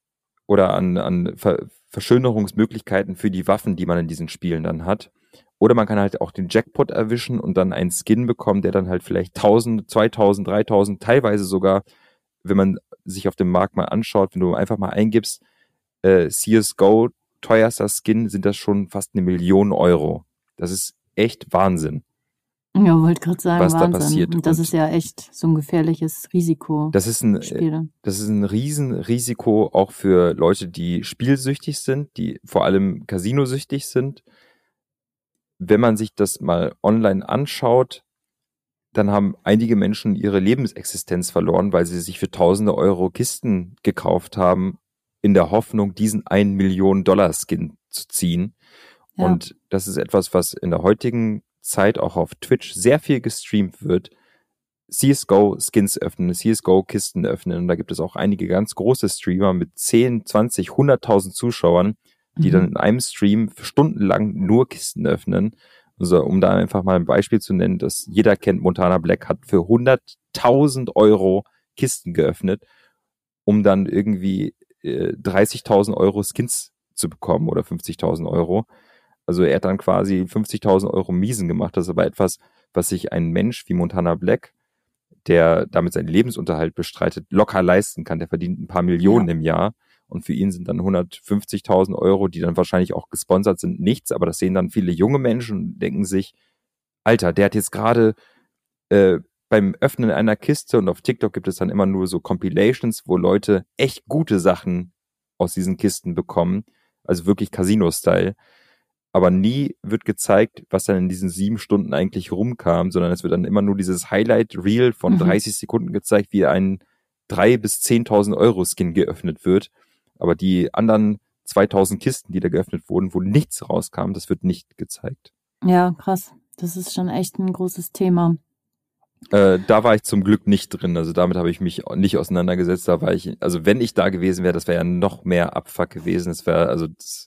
oder an, an Ver Verschönerungsmöglichkeiten für die Waffen, die man in diesen Spielen dann hat. Oder man kann halt auch den Jackpot erwischen und dann einen Skin bekommen, der dann halt vielleicht 1000, 2000, 3000, teilweise sogar, wenn man sich auf dem Markt mal anschaut, wenn du einfach mal eingibst, äh, CSGO, teuerster Skin, sind das schon fast eine Million Euro. Das ist echt Wahnsinn. Ja, wollte gerade sagen, was Wahnsinn. da passiert. Und das und ist ja echt so ein gefährliches Risiko. Das ist ein, Spiele. das ist ein Riesenrisiko auch für Leute, die spielsüchtig sind, die vor allem Casinosüchtig sind wenn man sich das mal online anschaut, dann haben einige Menschen ihre Lebensexistenz verloren, weil sie sich für tausende Euro Kisten gekauft haben, in der Hoffnung, diesen einen Million Dollar Skin zu ziehen. Ja. Und das ist etwas, was in der heutigen Zeit auch auf Twitch sehr viel gestreamt wird. CSGO Skins öffnen, CSGO Kisten öffnen. Und da gibt es auch einige ganz große Streamer mit 10, 20, 100.000 Zuschauern, die mhm. dann in einem Stream stundenlang nur Kisten öffnen. Also, um da einfach mal ein Beispiel zu nennen, dass jeder kennt, Montana Black hat für 100.000 Euro Kisten geöffnet, um dann irgendwie äh, 30.000 Euro Skins zu bekommen oder 50.000 Euro. Also er hat dann quasi 50.000 Euro Miesen gemacht. Das ist aber etwas, was sich ein Mensch wie Montana Black, der damit seinen Lebensunterhalt bestreitet, locker leisten kann. Der verdient ein paar Millionen ja. im Jahr. Und für ihn sind dann 150.000 Euro, die dann wahrscheinlich auch gesponsert sind, nichts. Aber das sehen dann viele junge Menschen und denken sich, Alter, der hat jetzt gerade äh, beim Öffnen einer Kiste und auf TikTok gibt es dann immer nur so Compilations, wo Leute echt gute Sachen aus diesen Kisten bekommen. Also wirklich Casino-Style. Aber nie wird gezeigt, was dann in diesen sieben Stunden eigentlich rumkam, sondern es wird dann immer nur dieses Highlight-Reel von mhm. 30 Sekunden gezeigt, wie ein drei bis 10.000 Euro Skin geöffnet wird. Aber die anderen 2000 Kisten, die da geöffnet wurden, wo nichts rauskam, das wird nicht gezeigt. Ja, krass. Das ist schon echt ein großes Thema. Äh, da war ich zum Glück nicht drin. Also damit habe ich mich nicht auseinandergesetzt. Da war ich, also wenn ich da gewesen wäre, das wäre ja noch mehr Abfuck gewesen. Das wäre, also das,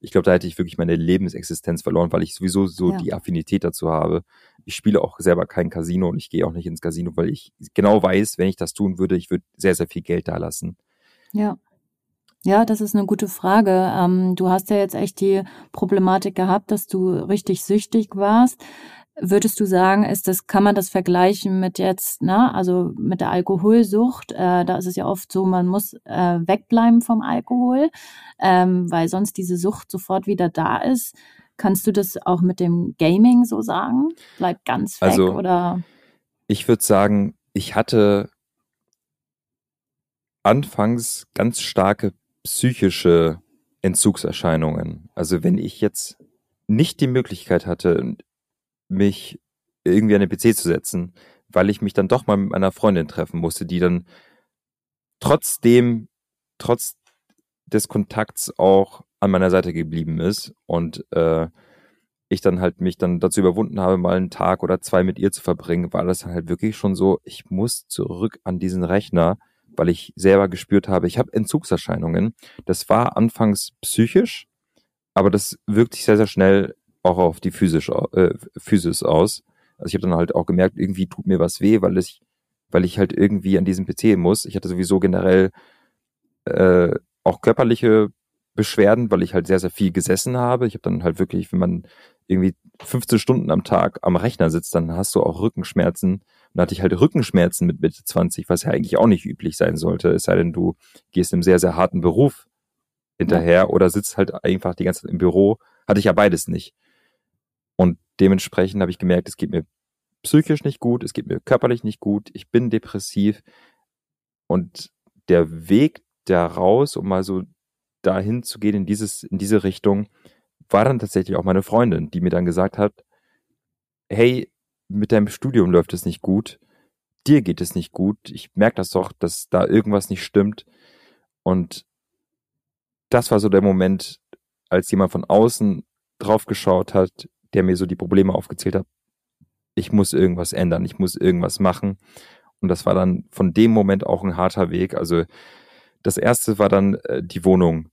ich glaube, da hätte ich wirklich meine Lebensexistenz verloren, weil ich sowieso so ja. die Affinität dazu habe. Ich spiele auch selber kein Casino und ich gehe auch nicht ins Casino, weil ich genau weiß, wenn ich das tun würde, ich würde sehr, sehr viel Geld da lassen. Ja. Ja, das ist eine gute Frage. Ähm, du hast ja jetzt echt die Problematik gehabt, dass du richtig süchtig warst. Würdest du sagen, ist das, kann man das vergleichen mit jetzt, na, also mit der Alkoholsucht? Äh, da ist es ja oft so, man muss äh, wegbleiben vom Alkohol, ähm, weil sonst diese Sucht sofort wieder da ist. Kannst du das auch mit dem Gaming so sagen? Bleibt ganz weg also, oder? Ich würde sagen, ich hatte anfangs ganz starke psychische Entzugserscheinungen. Also wenn ich jetzt nicht die Möglichkeit hatte, mich irgendwie an den PC zu setzen, weil ich mich dann doch mal mit meiner Freundin treffen musste, die dann trotzdem trotz des Kontakts auch an meiner Seite geblieben ist und äh, ich dann halt mich dann dazu überwunden habe, mal einen Tag oder zwei mit ihr zu verbringen, war das halt wirklich schon so, ich muss zurück an diesen Rechner, weil ich selber gespürt habe, ich habe Entzugserscheinungen. Das war anfangs psychisch, aber das wirkt sich sehr, sehr schnell auch auf die physisch, äh, Physis aus. Also ich habe dann halt auch gemerkt, irgendwie tut mir was weh, weil ich, weil ich halt irgendwie an diesem PC muss. Ich hatte sowieso generell äh, auch körperliche Beschwerden, weil ich halt sehr, sehr viel gesessen habe. Ich habe dann halt wirklich, wenn man irgendwie 15 Stunden am Tag am Rechner sitzt, dann hast du auch Rückenschmerzen. Und da hatte ich halt Rückenschmerzen mit Mitte 20, was ja eigentlich auch nicht üblich sein sollte. Es sei denn, du gehst im sehr, sehr harten Beruf hinterher ja. oder sitzt halt einfach die ganze Zeit im Büro. Hatte ich ja beides nicht. Und dementsprechend habe ich gemerkt, es geht mir psychisch nicht gut, es geht mir körperlich nicht gut, ich bin depressiv. Und der Weg da raus, um mal so dahin zu gehen in dieses, in diese Richtung, war dann tatsächlich auch meine Freundin, die mir dann gesagt hat, hey, mit deinem Studium läuft es nicht gut, dir geht es nicht gut, ich merke das doch, dass da irgendwas nicht stimmt. Und das war so der Moment, als jemand von außen drauf geschaut hat, der mir so die Probleme aufgezählt hat. Ich muss irgendwas ändern, ich muss irgendwas machen. Und das war dann von dem Moment auch ein harter Weg. Also das erste war dann äh, die Wohnung,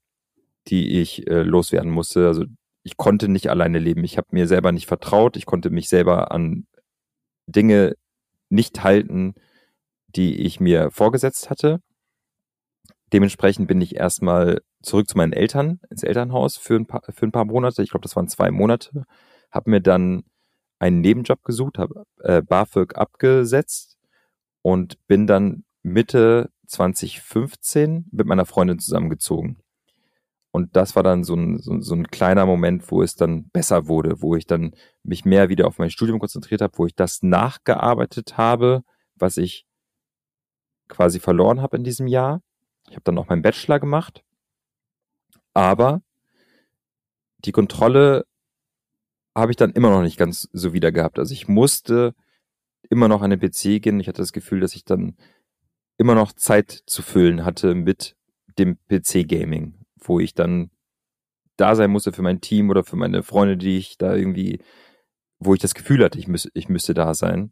die ich äh, loswerden musste. Also ich konnte nicht alleine leben. Ich habe mir selber nicht vertraut. Ich konnte mich selber an Dinge nicht halten, die ich mir vorgesetzt hatte. Dementsprechend bin ich erstmal zurück zu meinen Eltern ins Elternhaus für ein paar, für ein paar Monate. Ich glaube, das waren zwei Monate. Habe mir dann einen Nebenjob gesucht, habe äh, BAföG abgesetzt und bin dann Mitte 2015 mit meiner Freundin zusammengezogen. Und das war dann so ein, so, so ein kleiner Moment, wo es dann besser wurde, wo ich dann mich mehr wieder auf mein Studium konzentriert habe, wo ich das nachgearbeitet habe, was ich quasi verloren habe in diesem Jahr. Ich habe dann auch meinen Bachelor gemacht. Aber die Kontrolle habe ich dann immer noch nicht ganz so wieder gehabt. Also ich musste immer noch an den PC gehen. Ich hatte das Gefühl, dass ich dann immer noch Zeit zu füllen hatte mit dem PC-Gaming wo ich dann da sein musste für mein Team oder für meine Freunde, die ich da irgendwie, wo ich das Gefühl hatte, ich, müß, ich müsste da sein.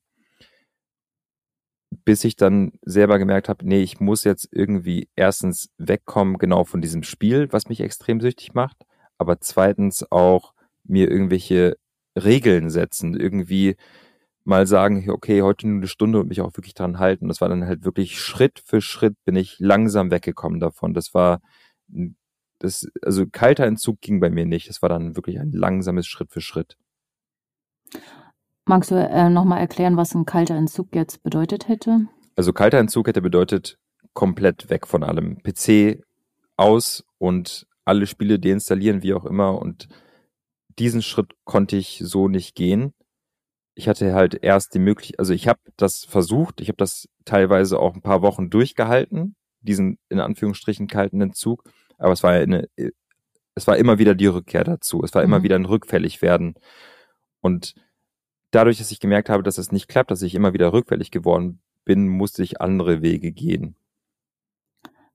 Bis ich dann selber gemerkt habe, nee, ich muss jetzt irgendwie erstens wegkommen, genau von diesem Spiel, was mich extrem süchtig macht, aber zweitens auch mir irgendwelche Regeln setzen, irgendwie mal sagen, okay, heute nur eine Stunde und mich auch wirklich dran halten. Das war dann halt wirklich Schritt für Schritt bin ich langsam weggekommen davon. Das war das, also kalter Entzug ging bei mir nicht. Es war dann wirklich ein langsames Schritt für Schritt. Magst du äh, nochmal erklären, was ein kalter Entzug jetzt bedeutet hätte? Also kalter Entzug hätte bedeutet komplett weg von allem. PC aus und alle Spiele deinstallieren, wie auch immer. Und diesen Schritt konnte ich so nicht gehen. Ich hatte halt erst die Möglichkeit, also ich habe das versucht, ich habe das teilweise auch ein paar Wochen durchgehalten, diesen in Anführungsstrichen kalten Entzug. Aber es war eine, es war immer wieder die Rückkehr dazu. Es war immer mhm. wieder ein rückfällig werden. Und dadurch, dass ich gemerkt habe, dass es nicht klappt, dass ich immer wieder rückfällig geworden bin, musste ich andere Wege gehen.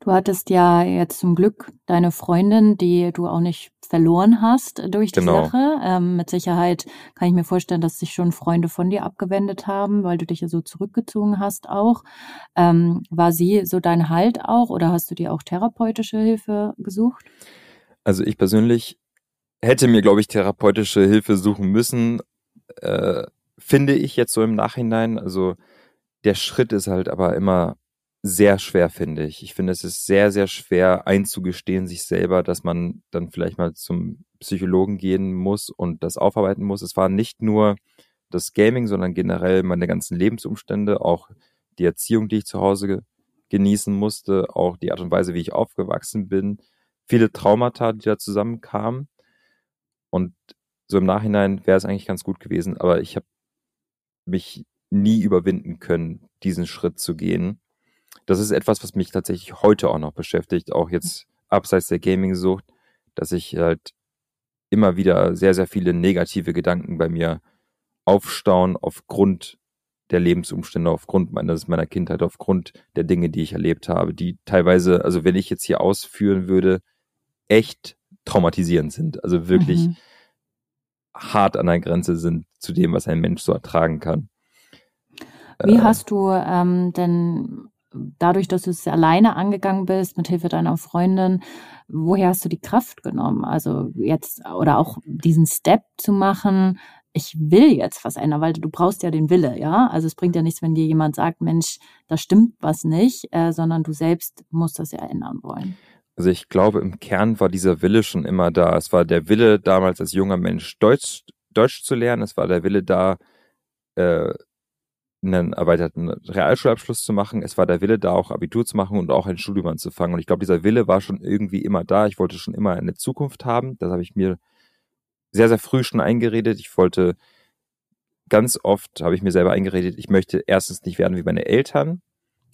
Du hattest ja jetzt zum Glück deine Freundin, die du auch nicht verloren hast durch die genau. Sache. Ähm, mit Sicherheit kann ich mir vorstellen, dass sich schon Freunde von dir abgewendet haben, weil du dich ja so zurückgezogen hast auch. Ähm, war sie so dein Halt auch oder hast du dir auch therapeutische Hilfe gesucht? Also ich persönlich hätte mir, glaube ich, therapeutische Hilfe suchen müssen, äh, finde ich jetzt so im Nachhinein. Also der Schritt ist halt aber immer sehr schwer, finde ich. Ich finde, es ist sehr, sehr schwer einzugestehen sich selber, dass man dann vielleicht mal zum Psychologen gehen muss und das aufarbeiten muss. Es war nicht nur das Gaming, sondern generell meine ganzen Lebensumstände, auch die Erziehung, die ich zu Hause ge genießen musste, auch die Art und Weise, wie ich aufgewachsen bin, viele Traumata, die da zusammenkamen. Und so im Nachhinein wäre es eigentlich ganz gut gewesen, aber ich habe mich nie überwinden können, diesen Schritt zu gehen das ist etwas, was mich tatsächlich heute auch noch beschäftigt, auch jetzt abseits der Gaming-Sucht, dass ich halt immer wieder sehr, sehr viele negative Gedanken bei mir aufstauen aufgrund der Lebensumstände, aufgrund meines, meiner Kindheit, aufgrund der Dinge, die ich erlebt habe, die teilweise, also wenn ich jetzt hier ausführen würde, echt traumatisierend sind. Also wirklich mhm. hart an der Grenze sind zu dem, was ein Mensch so ertragen kann. Wie äh, hast du ähm, denn dadurch, dass du es alleine angegangen bist, mit Hilfe deiner Freundin, woher hast du die Kraft genommen? Also jetzt oder auch diesen Step zu machen, ich will jetzt was ändern, weil du brauchst ja den Wille, ja. Also es bringt ja nichts, wenn dir jemand sagt, Mensch, da stimmt was nicht, äh, sondern du selbst musst das ja ändern wollen. Also ich glaube, im Kern war dieser Wille schon immer da. Es war der Wille damals als junger Mensch Deutsch, Deutsch zu lernen. Es war der Wille da, äh, einen erweiterten Realschulabschluss zu machen. Es war der Wille da, auch Abitur zu machen und auch ein Studium anzufangen. Und ich glaube, dieser Wille war schon irgendwie immer da. Ich wollte schon immer eine Zukunft haben. Das habe ich mir sehr, sehr früh schon eingeredet. Ich wollte ganz oft, habe ich mir selber eingeredet, ich möchte erstens nicht werden wie meine Eltern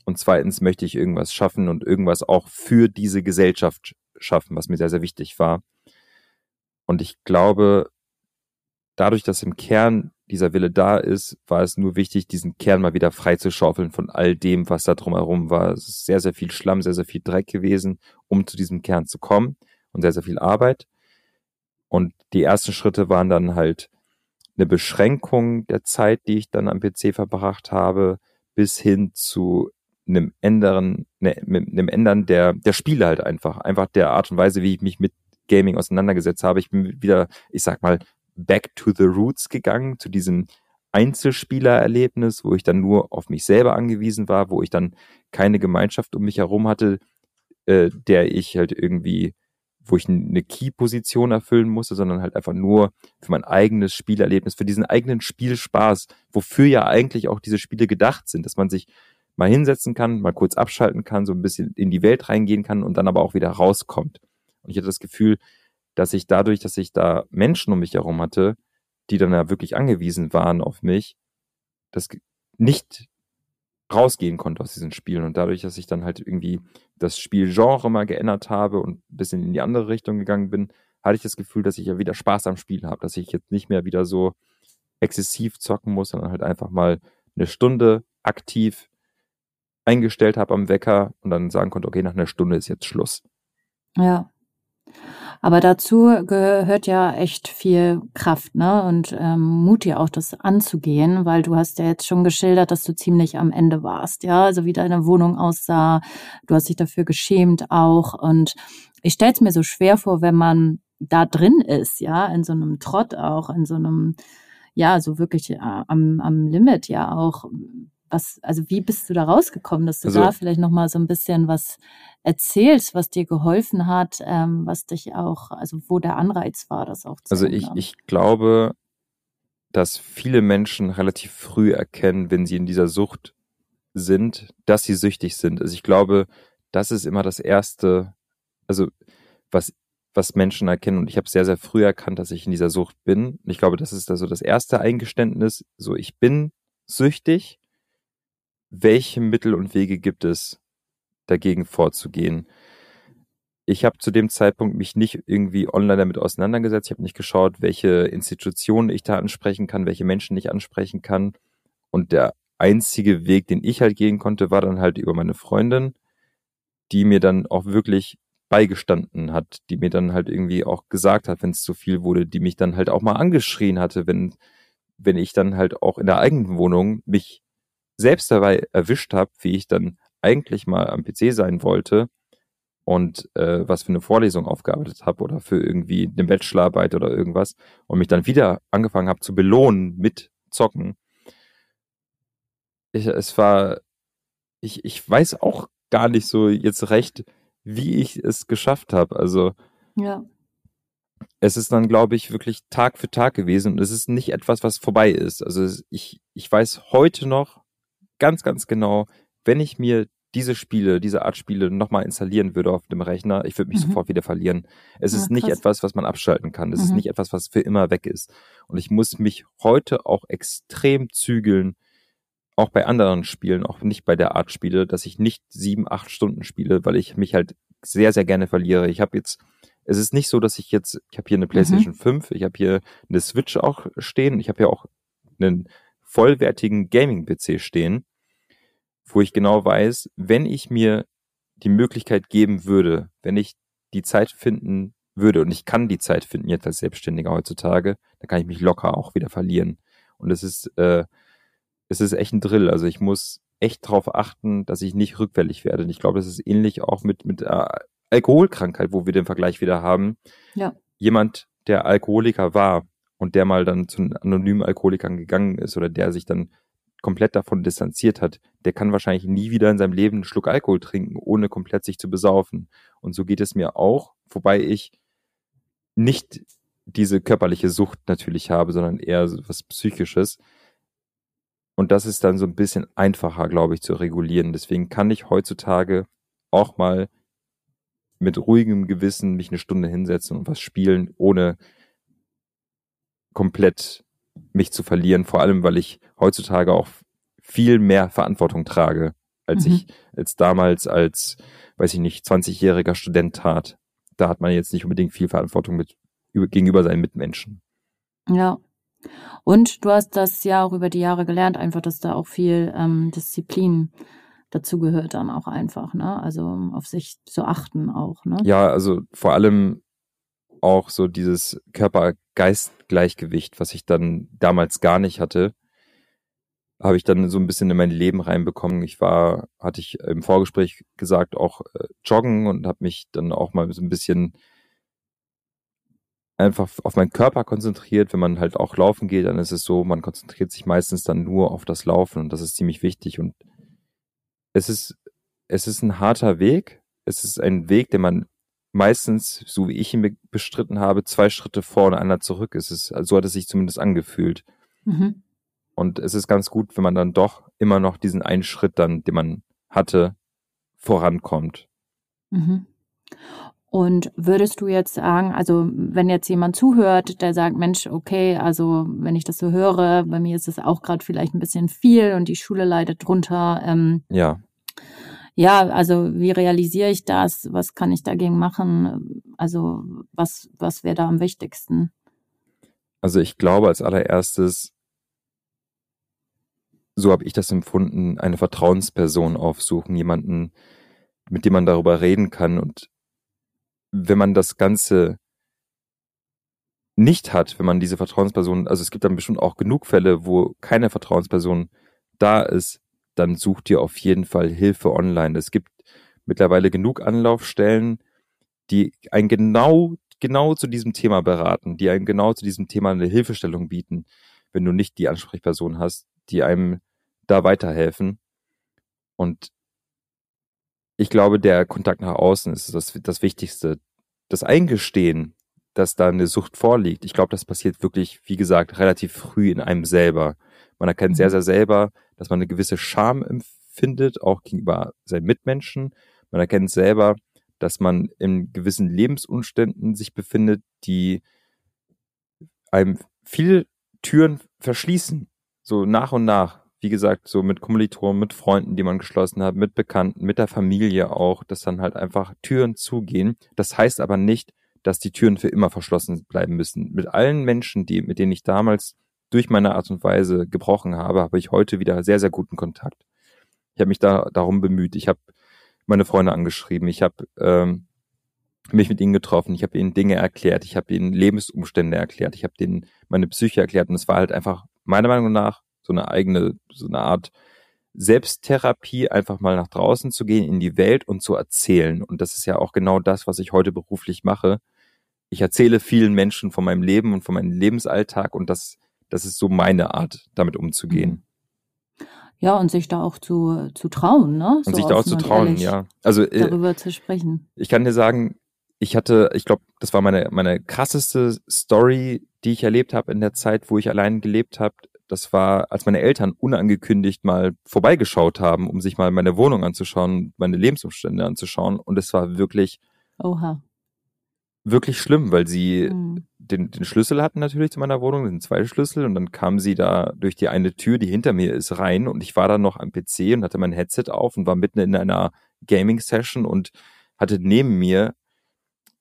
und zweitens möchte ich irgendwas schaffen und irgendwas auch für diese Gesellschaft schaffen, was mir sehr, sehr wichtig war. Und ich glaube, dadurch, dass im Kern dieser Wille da ist, war es nur wichtig, diesen Kern mal wieder freizuschaufeln von all dem, was da drumherum war. Es ist sehr, sehr viel Schlamm, sehr, sehr viel Dreck gewesen, um zu diesem Kern zu kommen und sehr, sehr viel Arbeit. Und die ersten Schritte waren dann halt eine Beschränkung der Zeit, die ich dann am PC verbracht habe, bis hin zu einem Ändern, ne, einem Ändern der, der Spiele halt einfach. Einfach der Art und Weise, wie ich mich mit Gaming auseinandergesetzt habe. Ich bin wieder, ich sag mal, back to the roots gegangen, zu diesem Einzelspielererlebnis, wo ich dann nur auf mich selber angewiesen war, wo ich dann keine Gemeinschaft um mich herum hatte, äh, der ich halt irgendwie wo ich eine Key-Position erfüllen musste, sondern halt einfach nur für mein eigenes Spielerlebnis, für diesen eigenen Spielspaß, wofür ja eigentlich auch diese Spiele gedacht sind, dass man sich mal hinsetzen kann, mal kurz abschalten kann, so ein bisschen in die Welt reingehen kann und dann aber auch wieder rauskommt. Und ich hatte das Gefühl, dass ich dadurch, dass ich da Menschen um mich herum hatte, die dann ja wirklich angewiesen waren auf mich, das nicht rausgehen konnte aus diesen Spielen. Und dadurch, dass ich dann halt irgendwie das Spielgenre mal geändert habe und ein bisschen in die andere Richtung gegangen bin, hatte ich das Gefühl, dass ich ja wieder Spaß am Spiel habe, dass ich jetzt nicht mehr wieder so exzessiv zocken muss, sondern halt einfach mal eine Stunde aktiv eingestellt habe am Wecker und dann sagen konnte, okay, nach einer Stunde ist jetzt Schluss. Ja. Aber dazu gehört ja echt viel Kraft, ne? Und ähm, Mut ja auch, das anzugehen, weil du hast ja jetzt schon geschildert, dass du ziemlich am Ende warst, ja, also wie deine Wohnung aussah. Du hast dich dafür geschämt auch. Und ich stelle es mir so schwer vor, wenn man da drin ist, ja, in so einem Trott auch, in so einem, ja, so wirklich äh, am, am Limit ja auch. Was, also wie bist du da rausgekommen, dass du also, da vielleicht nochmal so ein bisschen was erzählst, was dir geholfen hat, ähm, was dich auch, also wo der Anreiz war, das auch zu Also ich, ich glaube, dass viele Menschen relativ früh erkennen, wenn sie in dieser Sucht sind, dass sie süchtig sind. Also ich glaube, das ist immer das Erste, also was, was Menschen erkennen. Und ich habe sehr, sehr früh erkannt, dass ich in dieser Sucht bin. Und ich glaube, das ist also das erste Eingeständnis. So, ich bin süchtig. Welche Mittel und Wege gibt es, dagegen vorzugehen. Ich habe zu dem Zeitpunkt mich nicht irgendwie online damit auseinandergesetzt. Ich habe nicht geschaut, welche Institutionen ich da ansprechen kann, welche Menschen ich ansprechen kann. Und der einzige Weg, den ich halt gehen konnte, war dann halt über meine Freundin, die mir dann auch wirklich beigestanden hat, die mir dann halt irgendwie auch gesagt hat, wenn es zu viel wurde, die mich dann halt auch mal angeschrien hatte, wenn, wenn ich dann halt auch in der eigenen Wohnung mich selbst dabei erwischt habe, wie ich dann eigentlich mal am PC sein wollte und äh, was für eine Vorlesung aufgearbeitet habe oder für irgendwie eine Bachelorarbeit oder irgendwas und mich dann wieder angefangen habe zu belohnen mit Zocken. Ich, es war, ich, ich weiß auch gar nicht so jetzt recht, wie ich es geschafft habe. Also ja. es ist dann, glaube ich, wirklich Tag für Tag gewesen und es ist nicht etwas, was vorbei ist. Also ich, ich weiß heute noch ganz, ganz genau, wenn ich mir diese Spiele, diese Art Spiele nochmal installieren würde auf dem Rechner, ich würde mich mhm. sofort wieder verlieren. Es ja, ist nicht krass. etwas, was man abschalten kann. Es mhm. ist nicht etwas, was für immer weg ist. Und ich muss mich heute auch extrem zügeln, auch bei anderen Spielen, auch nicht bei der Art Spiele, dass ich nicht sieben, acht Stunden spiele, weil ich mich halt sehr, sehr gerne verliere. Ich habe jetzt, es ist nicht so, dass ich jetzt, ich habe hier eine mhm. PlayStation mhm. 5, ich habe hier eine Switch auch stehen, ich habe hier auch einen vollwertigen Gaming-PC stehen, wo ich genau weiß, wenn ich mir die Möglichkeit geben würde, wenn ich die Zeit finden würde, und ich kann die Zeit finden jetzt als Selbstständiger heutzutage, dann kann ich mich locker auch wieder verlieren. Und es ist, äh, es ist echt ein Drill. Also ich muss echt darauf achten, dass ich nicht rückfällig werde. Und ich glaube, das ist ähnlich auch mit, mit äh, Alkoholkrankheit, wo wir den Vergleich wieder haben. Ja. Jemand, der Alkoholiker war und der mal dann zu anonymen Alkoholikern gegangen ist oder der sich dann komplett davon distanziert hat, der kann wahrscheinlich nie wieder in seinem Leben einen Schluck Alkohol trinken, ohne komplett sich zu besaufen. Und so geht es mir auch, wobei ich nicht diese körperliche Sucht natürlich habe, sondern eher was Psychisches. Und das ist dann so ein bisschen einfacher, glaube ich, zu regulieren. Deswegen kann ich heutzutage auch mal mit ruhigem Gewissen mich eine Stunde hinsetzen und was spielen, ohne komplett mich zu verlieren. Vor allem, weil ich heutzutage auch viel mehr Verantwortung trage, als mhm. ich als damals als, weiß ich nicht, 20-jähriger Student tat. Da hat man jetzt nicht unbedingt viel Verantwortung mit gegenüber seinen Mitmenschen. Ja, und du hast das ja auch über die Jahre gelernt, einfach, dass da auch viel ähm, Disziplin dazu gehört dann auch einfach, ne? Also auf sich zu achten auch, ne? Ja, also vor allem auch so dieses Körper-Geist-Gleichgewicht, was ich dann damals gar nicht hatte, habe ich dann so ein bisschen in mein Leben reinbekommen. Ich war, hatte ich im Vorgespräch gesagt, auch äh, joggen und habe mich dann auch mal so ein bisschen einfach auf meinen Körper konzentriert. Wenn man halt auch laufen geht, dann ist es so, man konzentriert sich meistens dann nur auf das Laufen und das ist ziemlich wichtig. Und es ist, es ist ein harter Weg. Es ist ein Weg, den man meistens, so wie ich ihn bestritten habe, zwei Schritte vor und einer zurück ist. Es, so hat es sich zumindest angefühlt. Mhm. Und es ist ganz gut, wenn man dann doch immer noch diesen einen Schritt dann, den man hatte, vorankommt. Mhm. Und würdest du jetzt sagen, also wenn jetzt jemand zuhört, der sagt, Mensch, okay, also wenn ich das so höre, bei mir ist es auch gerade vielleicht ein bisschen viel und die Schule leidet drunter. Ähm, ja. Ja, also wie realisiere ich das? Was kann ich dagegen machen? Also was, was wäre da am wichtigsten? Also ich glaube als allererstes, so habe ich das empfunden, eine Vertrauensperson aufsuchen, jemanden, mit dem man darüber reden kann und wenn man das Ganze nicht hat, wenn man diese Vertrauensperson, also es gibt dann bestimmt auch genug Fälle, wo keine Vertrauensperson da ist, dann sucht ihr auf jeden Fall Hilfe online. Es gibt mittlerweile genug Anlaufstellen, die einen genau, genau zu diesem Thema beraten, die einem genau zu diesem Thema eine Hilfestellung bieten, wenn du nicht die Ansprechperson hast, die einem da weiterhelfen. Und ich glaube, der Kontakt nach außen ist das, das Wichtigste. Das Eingestehen, dass da eine Sucht vorliegt, ich glaube, das passiert wirklich, wie gesagt, relativ früh in einem selber. Man erkennt sehr, mhm. sehr selber, dass man eine gewisse Scham empfindet, auch gegenüber seinen Mitmenschen. Man erkennt selber, dass man in gewissen Lebensumständen sich befindet, die einem viele Türen verschließen, so nach und nach wie gesagt, so mit Kommilitonen, mit Freunden, die man geschlossen hat, mit Bekannten, mit der Familie auch, dass dann halt einfach Türen zugehen. Das heißt aber nicht, dass die Türen für immer verschlossen bleiben müssen. Mit allen Menschen, die, mit denen ich damals durch meine Art und Weise gebrochen habe, habe ich heute wieder sehr, sehr guten Kontakt. Ich habe mich da darum bemüht. Ich habe meine Freunde angeschrieben. Ich habe ähm, mich mit ihnen getroffen. Ich habe ihnen Dinge erklärt. Ich habe ihnen Lebensumstände erklärt. Ich habe denen meine Psyche erklärt. Und es war halt einfach meiner Meinung nach so eine eigene, so eine Art Selbsttherapie, einfach mal nach draußen zu gehen, in die Welt und zu erzählen. Und das ist ja auch genau das, was ich heute beruflich mache. Ich erzähle vielen Menschen von meinem Leben und von meinem Lebensalltag und das, das ist so meine Art, damit umzugehen. Ja, und sich da auch zu, zu trauen, ne? Und so sich da auch zu trauen, ja. Also äh, darüber zu sprechen. Ich kann dir sagen, ich hatte, ich glaube, das war meine meine krasseste Story, die ich erlebt habe in der Zeit, wo ich allein gelebt habe. Das war, als meine Eltern unangekündigt mal vorbeigeschaut haben, um sich mal meine Wohnung anzuschauen, meine Lebensumstände anzuschauen. Und es war wirklich, Oha. Wirklich schlimm, weil sie mhm. den, den Schlüssel hatten natürlich zu meiner Wohnung, den zwei Schlüssel. Und dann kamen sie da durch die eine Tür, die hinter mir ist, rein. Und ich war dann noch am PC und hatte mein Headset auf und war mitten in einer Gaming-Session und hatte neben mir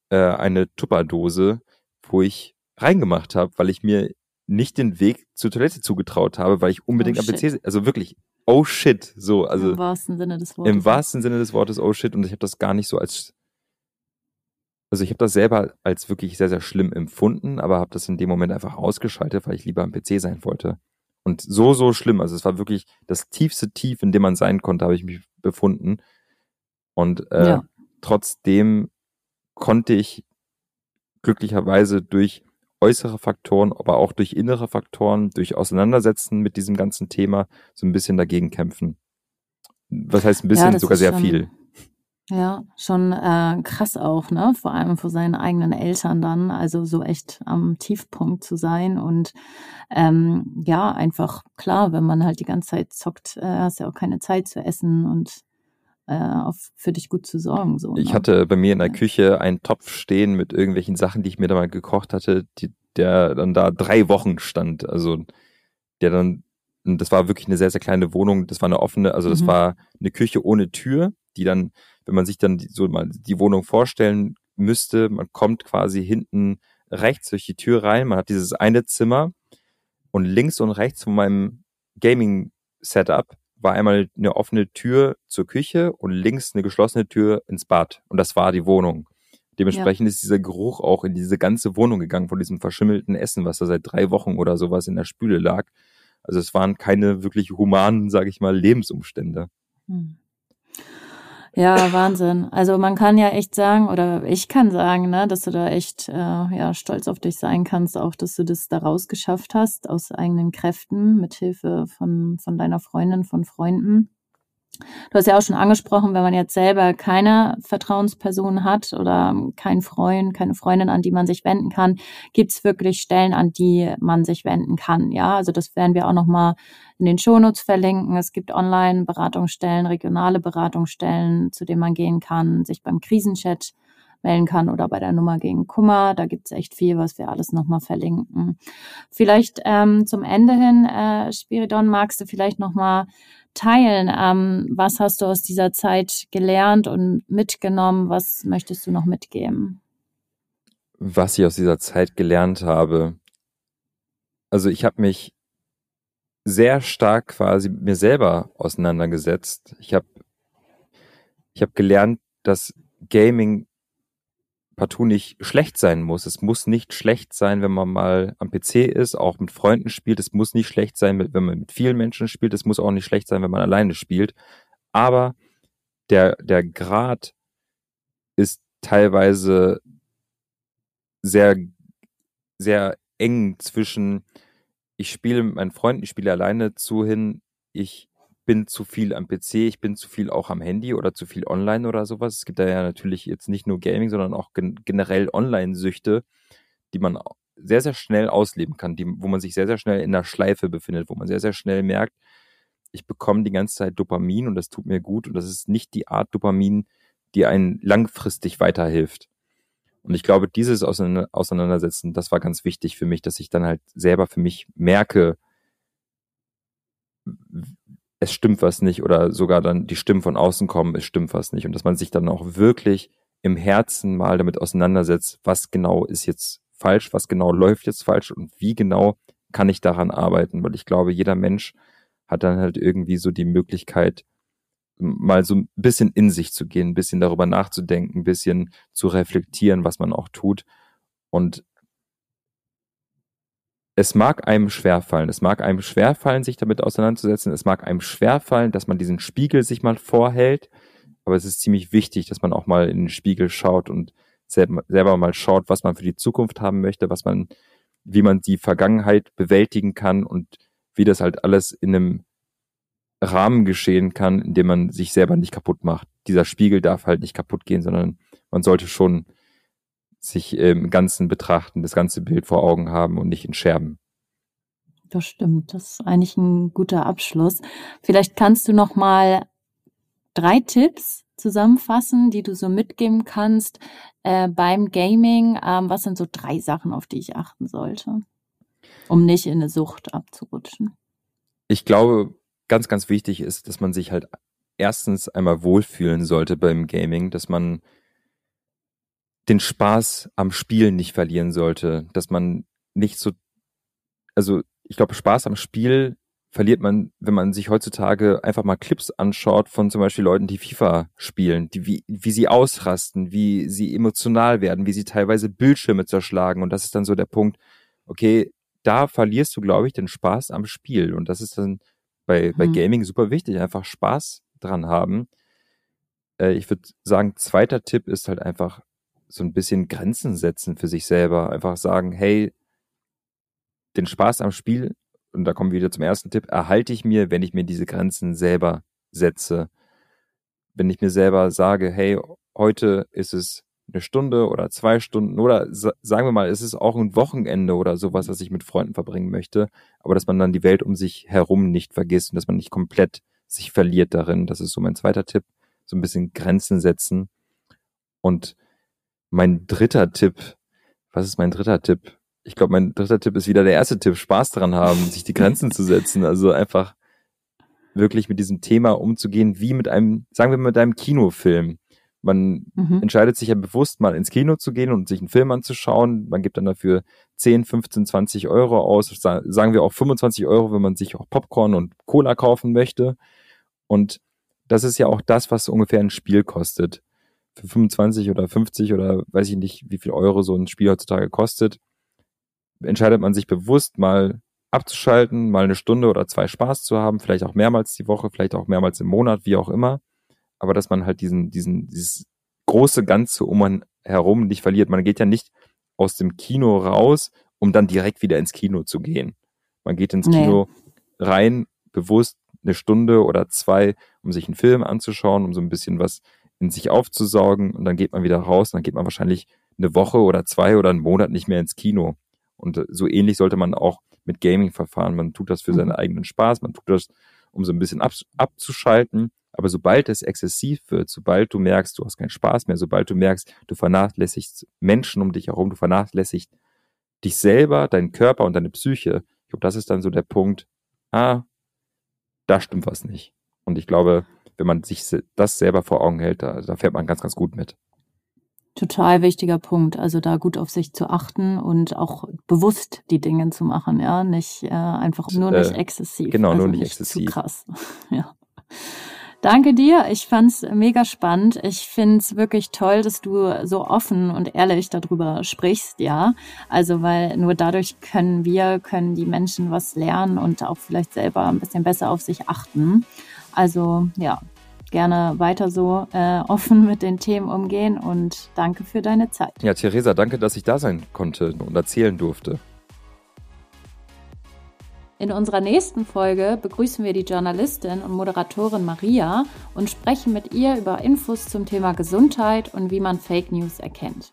äh, eine Tupperdose, wo ich reingemacht habe, weil ich mir nicht den Weg zur Toilette zugetraut habe, weil ich unbedingt oh, am PC, also wirklich, oh shit, so, also im wahrsten Sinne des Wortes. Im wahrsten Sinne des Wortes, oh shit, und ich habe das gar nicht so als, also ich habe das selber als wirklich sehr, sehr schlimm empfunden, aber habe das in dem Moment einfach ausgeschaltet, weil ich lieber am PC sein wollte. Und so, so schlimm, also es war wirklich das tiefste Tief, in dem man sein konnte, habe ich mich befunden. Und äh, ja. trotzdem konnte ich glücklicherweise durch äußere Faktoren, aber auch durch innere Faktoren, durch Auseinandersetzen mit diesem ganzen Thema so ein bisschen dagegen kämpfen. Was heißt ein bisschen, ja, sogar sehr viel. Ja, schon äh, krass auch, ne? Vor allem vor seinen eigenen Eltern dann, also so echt am Tiefpunkt zu sein und ähm, ja, einfach klar, wenn man halt die ganze Zeit zockt, äh, hast ja auch keine Zeit zu essen und äh, auf, für dich gut zu sorgen. So, ich ne? hatte bei mir in der Küche einen Topf stehen mit irgendwelchen Sachen, die ich mir da mal gekocht hatte, die, der dann da drei Wochen stand. Also der dann, das war wirklich eine sehr, sehr kleine Wohnung. Das war eine offene, also das mhm. war eine Küche ohne Tür, die dann, wenn man sich dann so mal die Wohnung vorstellen müsste, man kommt quasi hinten rechts durch die Tür rein, man hat dieses eine Zimmer und links und rechts von meinem Gaming-Setup war einmal eine offene Tür zur Küche und links eine geschlossene Tür ins Bad. Und das war die Wohnung. Dementsprechend ja. ist dieser Geruch auch in diese ganze Wohnung gegangen von diesem verschimmelten Essen, was da seit drei Wochen oder sowas in der Spüle lag. Also es waren keine wirklich humanen, sage ich mal, Lebensumstände. Hm. Ja, Wahnsinn. Also man kann ja echt sagen, oder ich kann sagen, ne, dass du da echt äh, ja, stolz auf dich sein kannst, auch dass du das da rausgeschafft hast, aus eigenen Kräften, mit Hilfe von, von deiner Freundin, von Freunden. Du hast ja auch schon angesprochen, wenn man jetzt selber keine Vertrauensperson hat oder keinen Freund, keine Freundin, an die man sich wenden kann, gibt's wirklich Stellen, an die man sich wenden kann. Ja, also das werden wir auch nochmal in den Shownotes verlinken. Es gibt Online-Beratungsstellen, regionale Beratungsstellen, zu denen man gehen kann, sich beim Krisenchat melden kann oder bei der Nummer gegen Kummer. Da gibt's echt viel, was wir alles nochmal verlinken. Vielleicht ähm, zum Ende hin, äh, Spiridon, magst du vielleicht nochmal teilen. Ähm, was hast du aus dieser Zeit gelernt und mitgenommen? Was möchtest du noch mitgeben? Was ich aus dieser Zeit gelernt habe. Also ich habe mich sehr stark quasi mit mir selber auseinandergesetzt. Ich habe ich hab gelernt, dass Gaming partout nicht schlecht sein muss. Es muss nicht schlecht sein, wenn man mal am PC ist, auch mit Freunden spielt. Es muss nicht schlecht sein, wenn man mit vielen Menschen spielt. Es muss auch nicht schlecht sein, wenn man alleine spielt. Aber der, der Grad ist teilweise sehr, sehr eng zwischen, ich spiele mit meinen Freunden, ich spiele alleine zu hin, ich bin zu viel am PC, ich bin zu viel auch am Handy oder zu viel online oder sowas. Es gibt da ja natürlich jetzt nicht nur Gaming, sondern auch gen generell Online-Süchte, die man sehr, sehr schnell ausleben kann, die, wo man sich sehr, sehr schnell in der Schleife befindet, wo man sehr, sehr schnell merkt, ich bekomme die ganze Zeit Dopamin und das tut mir gut und das ist nicht die Art Dopamin, die einen langfristig weiterhilft. Und ich glaube, dieses Auseinandersetzen, das war ganz wichtig für mich, dass ich dann halt selber für mich merke, es stimmt was nicht oder sogar dann die Stimmen von außen kommen, es stimmt was nicht. Und dass man sich dann auch wirklich im Herzen mal damit auseinandersetzt, was genau ist jetzt falsch, was genau läuft jetzt falsch und wie genau kann ich daran arbeiten. Weil ich glaube, jeder Mensch hat dann halt irgendwie so die Möglichkeit, mal so ein bisschen in sich zu gehen, ein bisschen darüber nachzudenken, ein bisschen zu reflektieren, was man auch tut. Und es mag einem schwerfallen. Es mag einem schwerfallen, sich damit auseinanderzusetzen. Es mag einem schwerfallen, dass man diesen Spiegel sich mal vorhält. Aber es ist ziemlich wichtig, dass man auch mal in den Spiegel schaut und selber mal schaut, was man für die Zukunft haben möchte, was man, wie man die Vergangenheit bewältigen kann und wie das halt alles in einem Rahmen geschehen kann, in dem man sich selber nicht kaputt macht. Dieser Spiegel darf halt nicht kaputt gehen, sondern man sollte schon sich im Ganzen betrachten, das ganze Bild vor Augen haben und nicht in Scherben. Das stimmt. Das ist eigentlich ein guter Abschluss. Vielleicht kannst du noch mal drei Tipps zusammenfassen, die du so mitgeben kannst äh, beim Gaming. Ähm, was sind so drei Sachen, auf die ich achten sollte, um nicht in eine Sucht abzurutschen? Ich glaube, ganz, ganz wichtig ist, dass man sich halt erstens einmal wohlfühlen sollte beim Gaming, dass man den Spaß am Spielen nicht verlieren sollte, dass man nicht so also ich glaube, Spaß am Spiel verliert man, wenn man sich heutzutage einfach mal Clips anschaut von zum Beispiel Leuten, die FIFA spielen, die, wie, wie sie ausrasten, wie sie emotional werden, wie sie teilweise Bildschirme zerschlagen. Und das ist dann so der Punkt, okay, da verlierst du, glaube ich, den Spaß am Spiel. Und das ist dann bei, bei mhm. Gaming super wichtig, einfach Spaß dran haben. Äh, ich würde sagen, zweiter Tipp ist halt einfach so ein bisschen Grenzen setzen für sich selber. Einfach sagen, hey, den Spaß am Spiel und da kommen wir wieder zum ersten Tipp, erhalte ich mir, wenn ich mir diese Grenzen selber setze. Wenn ich mir selber sage, hey, heute ist es eine Stunde oder zwei Stunden oder sagen wir mal, es ist auch ein Wochenende oder sowas, was ich mit Freunden verbringen möchte, aber dass man dann die Welt um sich herum nicht vergisst und dass man nicht komplett sich verliert darin. Das ist so mein zweiter Tipp. So ein bisschen Grenzen setzen. Und mein dritter Tipp, was ist mein dritter Tipp? ich glaube, mein dritter Tipp ist wieder der erste Tipp, Spaß daran haben, sich die Grenzen zu setzen. Also einfach wirklich mit diesem Thema umzugehen, wie mit einem, sagen wir mit einem Kinofilm. Man mhm. entscheidet sich ja bewusst mal ins Kino zu gehen und sich einen Film anzuschauen. Man gibt dann dafür 10, 15, 20 Euro aus. Sagen wir auch 25 Euro, wenn man sich auch Popcorn und Cola kaufen möchte. Und das ist ja auch das, was ungefähr ein Spiel kostet. Für 25 oder 50 oder weiß ich nicht, wie viel Euro so ein Spiel heutzutage kostet entscheidet man sich bewusst mal abzuschalten, mal eine Stunde oder zwei Spaß zu haben, vielleicht auch mehrmals die Woche, vielleicht auch mehrmals im Monat, wie auch immer. Aber dass man halt diesen, diesen, dieses große Ganze um man herum nicht verliert. Man geht ja nicht aus dem Kino raus, um dann direkt wieder ins Kino zu gehen. Man geht ins nee. Kino rein, bewusst eine Stunde oder zwei, um sich einen Film anzuschauen, um so ein bisschen was in sich aufzusaugen und dann geht man wieder raus und dann geht man wahrscheinlich eine Woche oder zwei oder einen Monat nicht mehr ins Kino. Und äh, so ähnlich sollte man auch mit Gaming verfahren. Man tut das für seinen mhm. eigenen Spaß, man tut das, um so ein bisschen ab, abzuschalten. Aber sobald es exzessiv wird, sobald du merkst, du hast keinen Spaß mehr, sobald du merkst, du vernachlässigst Menschen um dich herum, du vernachlässigst dich selber, deinen Körper und deine Psyche, ich glaube, das ist dann so der Punkt, ah, da stimmt was nicht. Und ich glaube, wenn man sich das selber vor Augen hält, da, da fährt man ganz, ganz gut mit. Total wichtiger Punkt. Also da gut auf sich zu achten und auch bewusst die Dinge zu machen, ja, nicht äh, einfach nur nicht äh, exzessiv. Genau, also nur nicht, nicht exzessiv. Zu krass. ja. Danke dir. Ich fand's mega spannend. Ich find's wirklich toll, dass du so offen und ehrlich darüber sprichst, ja. Also, weil nur dadurch können wir, können die Menschen was lernen und auch vielleicht selber ein bisschen besser auf sich achten. Also, ja, gerne weiter so äh, offen mit den Themen umgehen und danke für deine Zeit. Ja, Theresa, danke, dass ich da sein konnte und erzählen durfte. In unserer nächsten Folge begrüßen wir die Journalistin und Moderatorin Maria und sprechen mit ihr über Infos zum Thema Gesundheit und wie man Fake News erkennt.